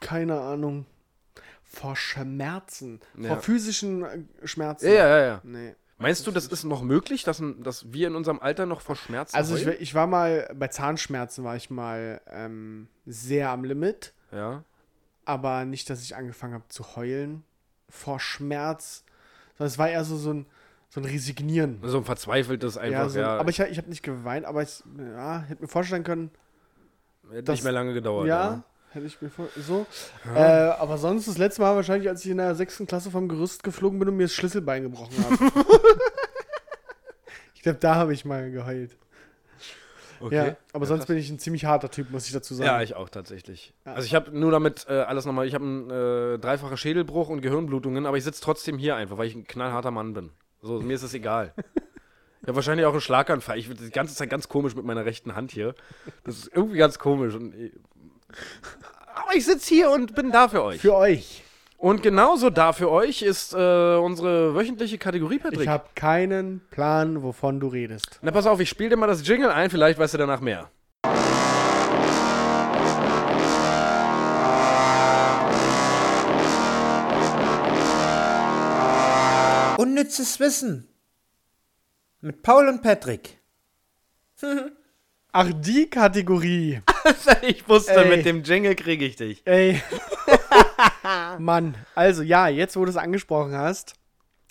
Keine Ahnung. Vor Schmerzen. Ja. Vor physischen äh, Schmerzen. Ja, ja, ja. Nee. Meinst du, das ist noch möglich, dass, dass wir in unserem Alter noch vor Schmerzen Also ich, ich war mal, bei Zahnschmerzen war ich mal ähm, sehr am Limit, Ja. aber nicht, dass ich angefangen habe zu heulen vor Schmerz, sondern es war eher so, so, ein, so ein Resignieren. So ein verzweifeltes einfach, ja, ja. so, Aber ich, ich habe nicht geweint, aber ich ja, hätte mir vorstellen können, hätte das- nicht mehr lange gedauert. ja, hätte ich mir vor, so. Äh, aber sonst das letzte Mal wahrscheinlich, als ich in der sechsten Klasse vom Gerüst geflogen bin und mir das Schlüsselbein gebrochen habe. *laughs* ich glaube, da habe ich mal geheult. Okay. Ja, aber sonst bin ich ein ziemlich harter Typ, muss ich dazu sagen. Ja, ich auch tatsächlich. Ja. Also ich habe nur damit äh, alles nochmal, ich habe einen äh, dreifachen Schädelbruch und Gehirnblutungen, aber ich sitze trotzdem hier einfach, weil ich ein knallharter Mann bin. So, mir ist es egal. *laughs* Ich habe wahrscheinlich auch einen Schlaganfall. Ich bin die ganze Zeit ganz komisch mit meiner rechten Hand hier. Das ist irgendwie ganz komisch. Und, äh, aber ich sitze hier und bin da für euch. Für euch. Und genauso da für euch ist äh, unsere wöchentliche Kategorie, Patrick. Ich habe keinen Plan, wovon du redest. Na, pass auf, ich spiele dir mal das Jingle ein, vielleicht weißt du danach mehr. Unnützes Wissen. Mit Paul und Patrick. Ach, die Kategorie. *laughs* ich wusste, Ey. mit dem Jingle kriege ich dich. Ey. *laughs* Mann, also ja, jetzt wo du es angesprochen hast,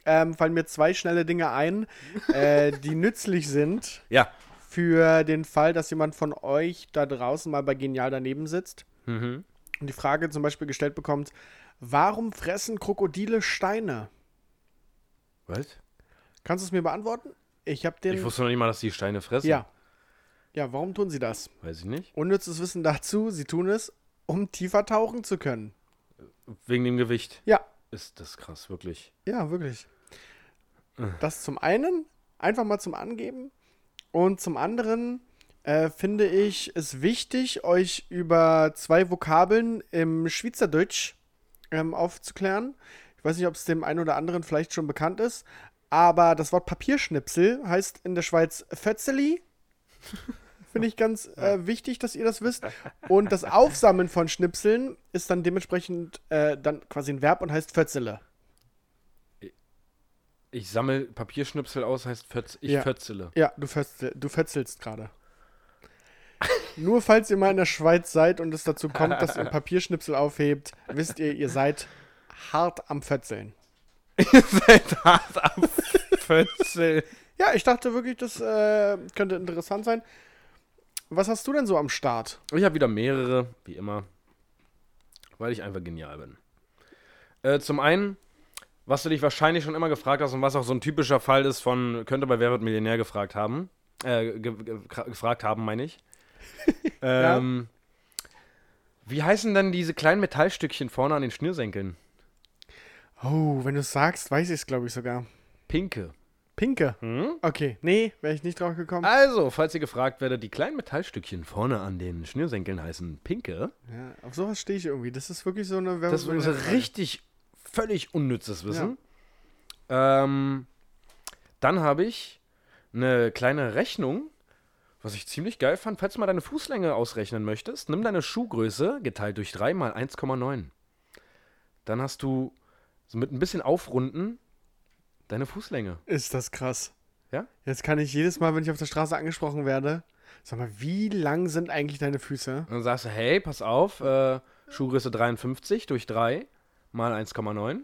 ähm, fallen mir zwei schnelle Dinge ein, äh, die *laughs* nützlich sind Ja. für den Fall, dass jemand von euch da draußen mal bei Genial daneben sitzt Mhm. und die Frage zum Beispiel gestellt bekommt, warum fressen Krokodile Steine? Was? Kannst du es mir beantworten? Ich habe den... Ich wusste noch nicht mal, dass die Steine fressen. ja. Ja, warum tun sie das? Weiß ich nicht. Unnützes Wissen dazu, sie tun es, um tiefer tauchen zu können. Wegen dem Gewicht. Ja, Ist das krass, wirklich. Ja, wirklich. Das zum einen, einfach mal zum Angeben. Und zum anderen äh, finde ich es wichtig, euch über zwei Vokabeln im Schweizerdeutsch ähm, aufzuklären. Ich weiß nicht, ob es dem einen oder anderen vielleicht schon bekannt ist, aber das Wort Papierschnipsel heißt in der Schweiz Fötzeli. *laughs* Finde ich ganz äh, wichtig, dass ihr das wisst. Und das Aufsammeln von Schnipseln ist dann dementsprechend äh, dann quasi ein Verb und heißt Fötzele. Ich sammle Papierschnipsel aus, heißt Fötz, ich Ja. fötzele. Ja, du, fötzel, du fötzelst gerade. Nur falls ihr mal in der Schweiz seid und es dazu kommt, dass ihr *laughs* Papierschnipsel aufhebt, wisst ihr, ihr seid hart am Fötzeln. *laughs* Ihr seid hart am *laughs* Fötzeln. Ja, ich dachte wirklich, das äh, könnte interessant sein. Was hast du denn so am Start? Ich habe wieder mehrere, wie immer. Weil ich einfach genial bin. Äh, zum einen, was du dich wahrscheinlich schon immer gefragt hast und was auch so ein typischer Fall ist von, könnte bei Wer wird Millionär gefragt haben. Äh, ge ge gefragt haben, meine ich. *laughs* ähm, Wie heißen denn diese kleinen Metallstückchen vorne an den Schnürsenkeln? Oh, wenn du es sagst, weiß ich es, glaube ich, sogar. Pinke. Pinke. Hm? Okay, nee, wäre ich nicht drauf gekommen. Also, falls ihr gefragt werdet, die kleinen Metallstückchen vorne an den Schnürsenkeln heißen Pinke. Ja, auf sowas stehe ich irgendwie. Das ist wirklich so eine Das ist so richtig völlig unnützes Wissen. Ähm, dann habe ich eine kleine Rechnung, was ich ziemlich geil fand. Falls du mal deine Fußlänge ausrechnen möchtest, nimm deine Schuhgröße geteilt durch 3 mal 1,9. Dann hast du so mit ein bisschen Aufrunden deine Fußlänge. Ist das krass. Ja? Jetzt kann ich jedes Mal, wenn ich auf der Straße angesprochen werde, sag mal, wie lang sind eigentlich deine Füße? Und dann sagst du, hey, pass auf, äh, Schuhgröße 53 durch 3 mal 1,9.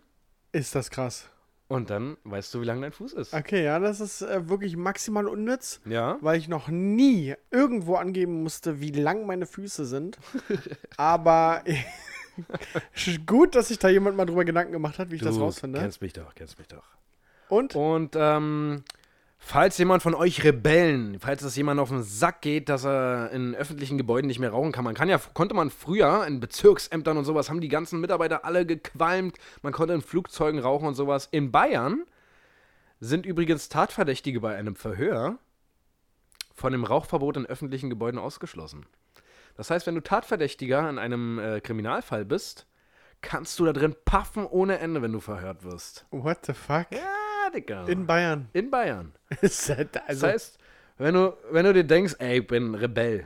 Ist das krass. Und dann weißt du, wie lang dein Fuß ist. Okay, ja, das ist äh, wirklich maximal unnütz, Ja. weil ich noch nie irgendwo angeben musste, wie lang meine Füße sind. *laughs* Aber *laughs* gut, dass sich da jemand mal drüber Gedanken gemacht hat, wie ich das Du rausfinde. kennst mich doch, kennst mich doch. Und? Und ähm, falls jemand von euch Rebellen, falls es jemand auf den Sack geht, dass er in öffentlichen Gebäuden nicht mehr rauchen kann, man kann ja, konnte man früher in Bezirksämtern und sowas, haben die ganzen Mitarbeiter alle gequalmt, man konnte in Flugzeugen rauchen und sowas. In Bayern sind übrigens Tatverdächtige bei einem Verhör von dem Rauchverbot in öffentlichen Gebäuden ausgeschlossen. Das heißt, wenn du Tatverdächtiger in einem äh, Kriminalfall bist, kannst du da drin paffen ohne Ende, wenn du verhört wirst. What the fuck? Ja, Digga. In Bayern. In Bayern. *laughs* Also, Das heißt, wenn du, wenn du dir denkst, ey, ich bin Rebell,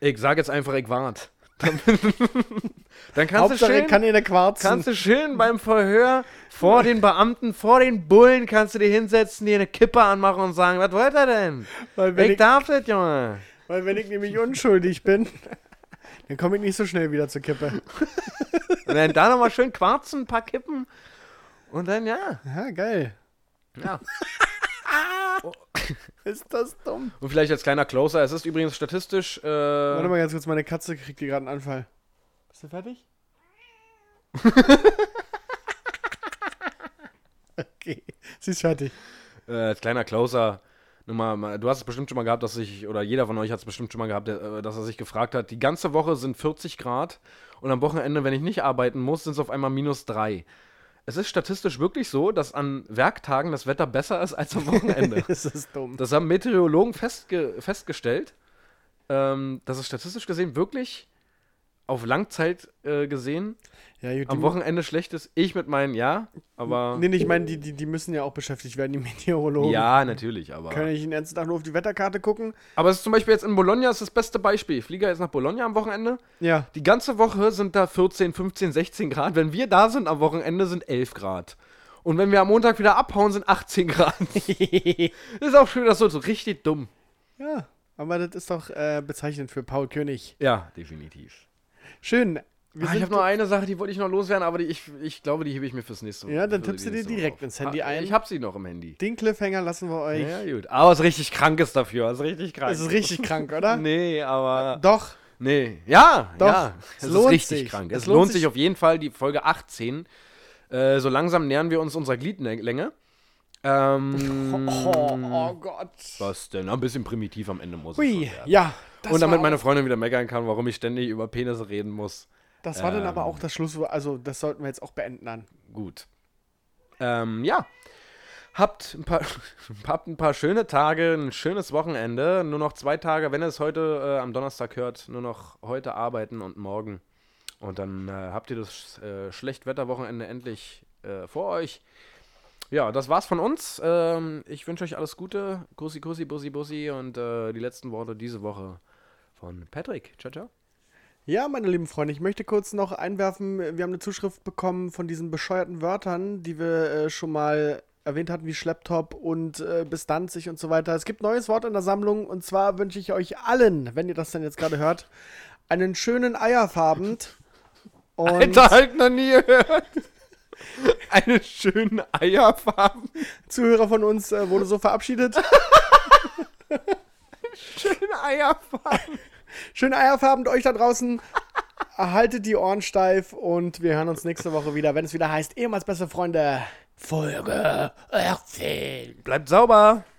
ich sag jetzt einfach, ich wart, dann, *laughs* dann kannst, du Hauptsache, schön, ich kann kannst du schön beim Verhör vor den Beamten, vor den Bullen, kannst du dir hinsetzen, dir eine Kippe anmachen und sagen, was wollt ihr denn? weil, wenn Ich ich, darf das, Junge. weil wenn ich nämlich unschuldig bin, *laughs* dann komme ich nicht so schnell wieder zur Kippe. Und dann da nochmal schön quarzen, ein paar Kippen und dann, ja. Ja, geil. Ja. *laughs* Ist das dumm. Und vielleicht als kleiner Closer, es ist übrigens statistisch, äh, Warte mal ganz kurz, meine Katze kriegt hier gerade einen Anfall. Bist du fertig? *laughs* okay, sie ist fertig. äh, als kleiner Closer, mal- du hast es bestimmt schon mal gehabt, dass sich, oder jeder von euch hat es bestimmt schon mal gehabt, äh, dass er sich gefragt hat, die ganze Woche sind 40 Grad und am Wochenende, wenn ich nicht arbeiten muss, sind es auf einmal minus 3. Es ist statistisch wirklich so, dass an Werktagen das Wetter besser ist als am Wochenende. *laughs* ist das dumm. das haben Meteorologen festge festgestellt, ähm, dass es statistisch gesehen wirklich auf Langzeit äh, gesehen Ja, gut, am Wochenende schlecht ist. Ich mit meinen, ja, aber. Nee, nee, ich meine, die, die, die müssen ja auch beschäftigt werden, die *laughs* Meteorologen. Ja, natürlich, aber. Kann ich den ganzen Tag nur auf die Wetterkarte gucken? Aber es ist zum Beispiel jetzt in Bologna ist das beste Beispiel. Ich fliege jetzt nach Bologna am Wochenende. Ja. Die ganze Woche sind da 14, 15, 16 Grad. Wenn wir da sind am Wochenende sind 11 Grad. Und wenn wir am Montag wieder abhauen, sind 18 Grad. *laughs* das ist auch schon wieder so, so richtig dumm. Ja, aber das ist doch äh, bezeichnend für Paul König. Ja, definitiv. Schön. Wir Ah, ich habe noch eine Sache, die wollte ich noch loswerden, aber die, ich, ich glaube, die hebe ich mir fürs nächste Mal. Ja, dann tippst du dir direkt ins Handy Ah, ein. Ich habe sie noch im Handy. Den Cliffhanger lassen wir euch. Ja, gut. Aber es ist richtig krank ist dafür. Es ist richtig krank. Es ist richtig krank, oder? *laughs* Nee, aber. Doch. Nee, ja, Doch, ja. es Es, lohnt ist richtig sich. krank. Es Es, lohnt sich- auf jeden Fall, die Folge 18. Äh, so langsam nähern wir uns unserer Gliedlänge. Ähm, *laughs* Oh, oh Gott. Was denn? Ein bisschen primitiv am Ende muss es Hui, werden. ja. Das Und damit meine Freundin wieder meckern kann, warum ich ständig über Penisse reden muss. Das war dann aber ähm, auch das Schlusswort. Also, das sollten wir jetzt auch beenden dann. Gut. Ähm, ja. Habt ein, paar, *laughs* habt ein paar schöne Tage, ein schönes Wochenende. Nur noch zwei Tage, wenn ihr es heute äh, am Donnerstag hört, nur noch heute arbeiten und morgen. Und dann äh, habt ihr das äh, Schlechtwetterwochenende endlich äh, vor euch. Ja, das war's von uns. Ähm, ich wünsche euch alles Gute. Kussi, Kussi, Bussi, Bussi. Und äh, die letzten Worte diese Woche von Patrick. Ciao, ciao. Ja, meine lieben Freunde, ich möchte kurz noch einwerfen, wir haben eine Zuschrift bekommen von diesen bescheuerten Wörtern, die wir äh, schon mal erwähnt hatten, wie Schlepptop und äh, bestanzig und so weiter. Es gibt neues Wort in der Sammlung und zwar wünsche ich euch allen, wenn ihr das dann jetzt gerade hört, einen schönen Eierfabend. *laughs* Und Alter, halt noch nie gehört. *laughs* Eine schöne Eierfarben. Zuhörer von uns äh, wurde so verabschiedet. *laughs* Schöne Eierfarben. Schönen Eierfabend euch da draußen. *laughs* Haltet die Ohren steif und wir hören uns nächste Woche wieder, wenn es wieder heißt, ehemals beste Freunde, Folge 18. Bleibt sauber.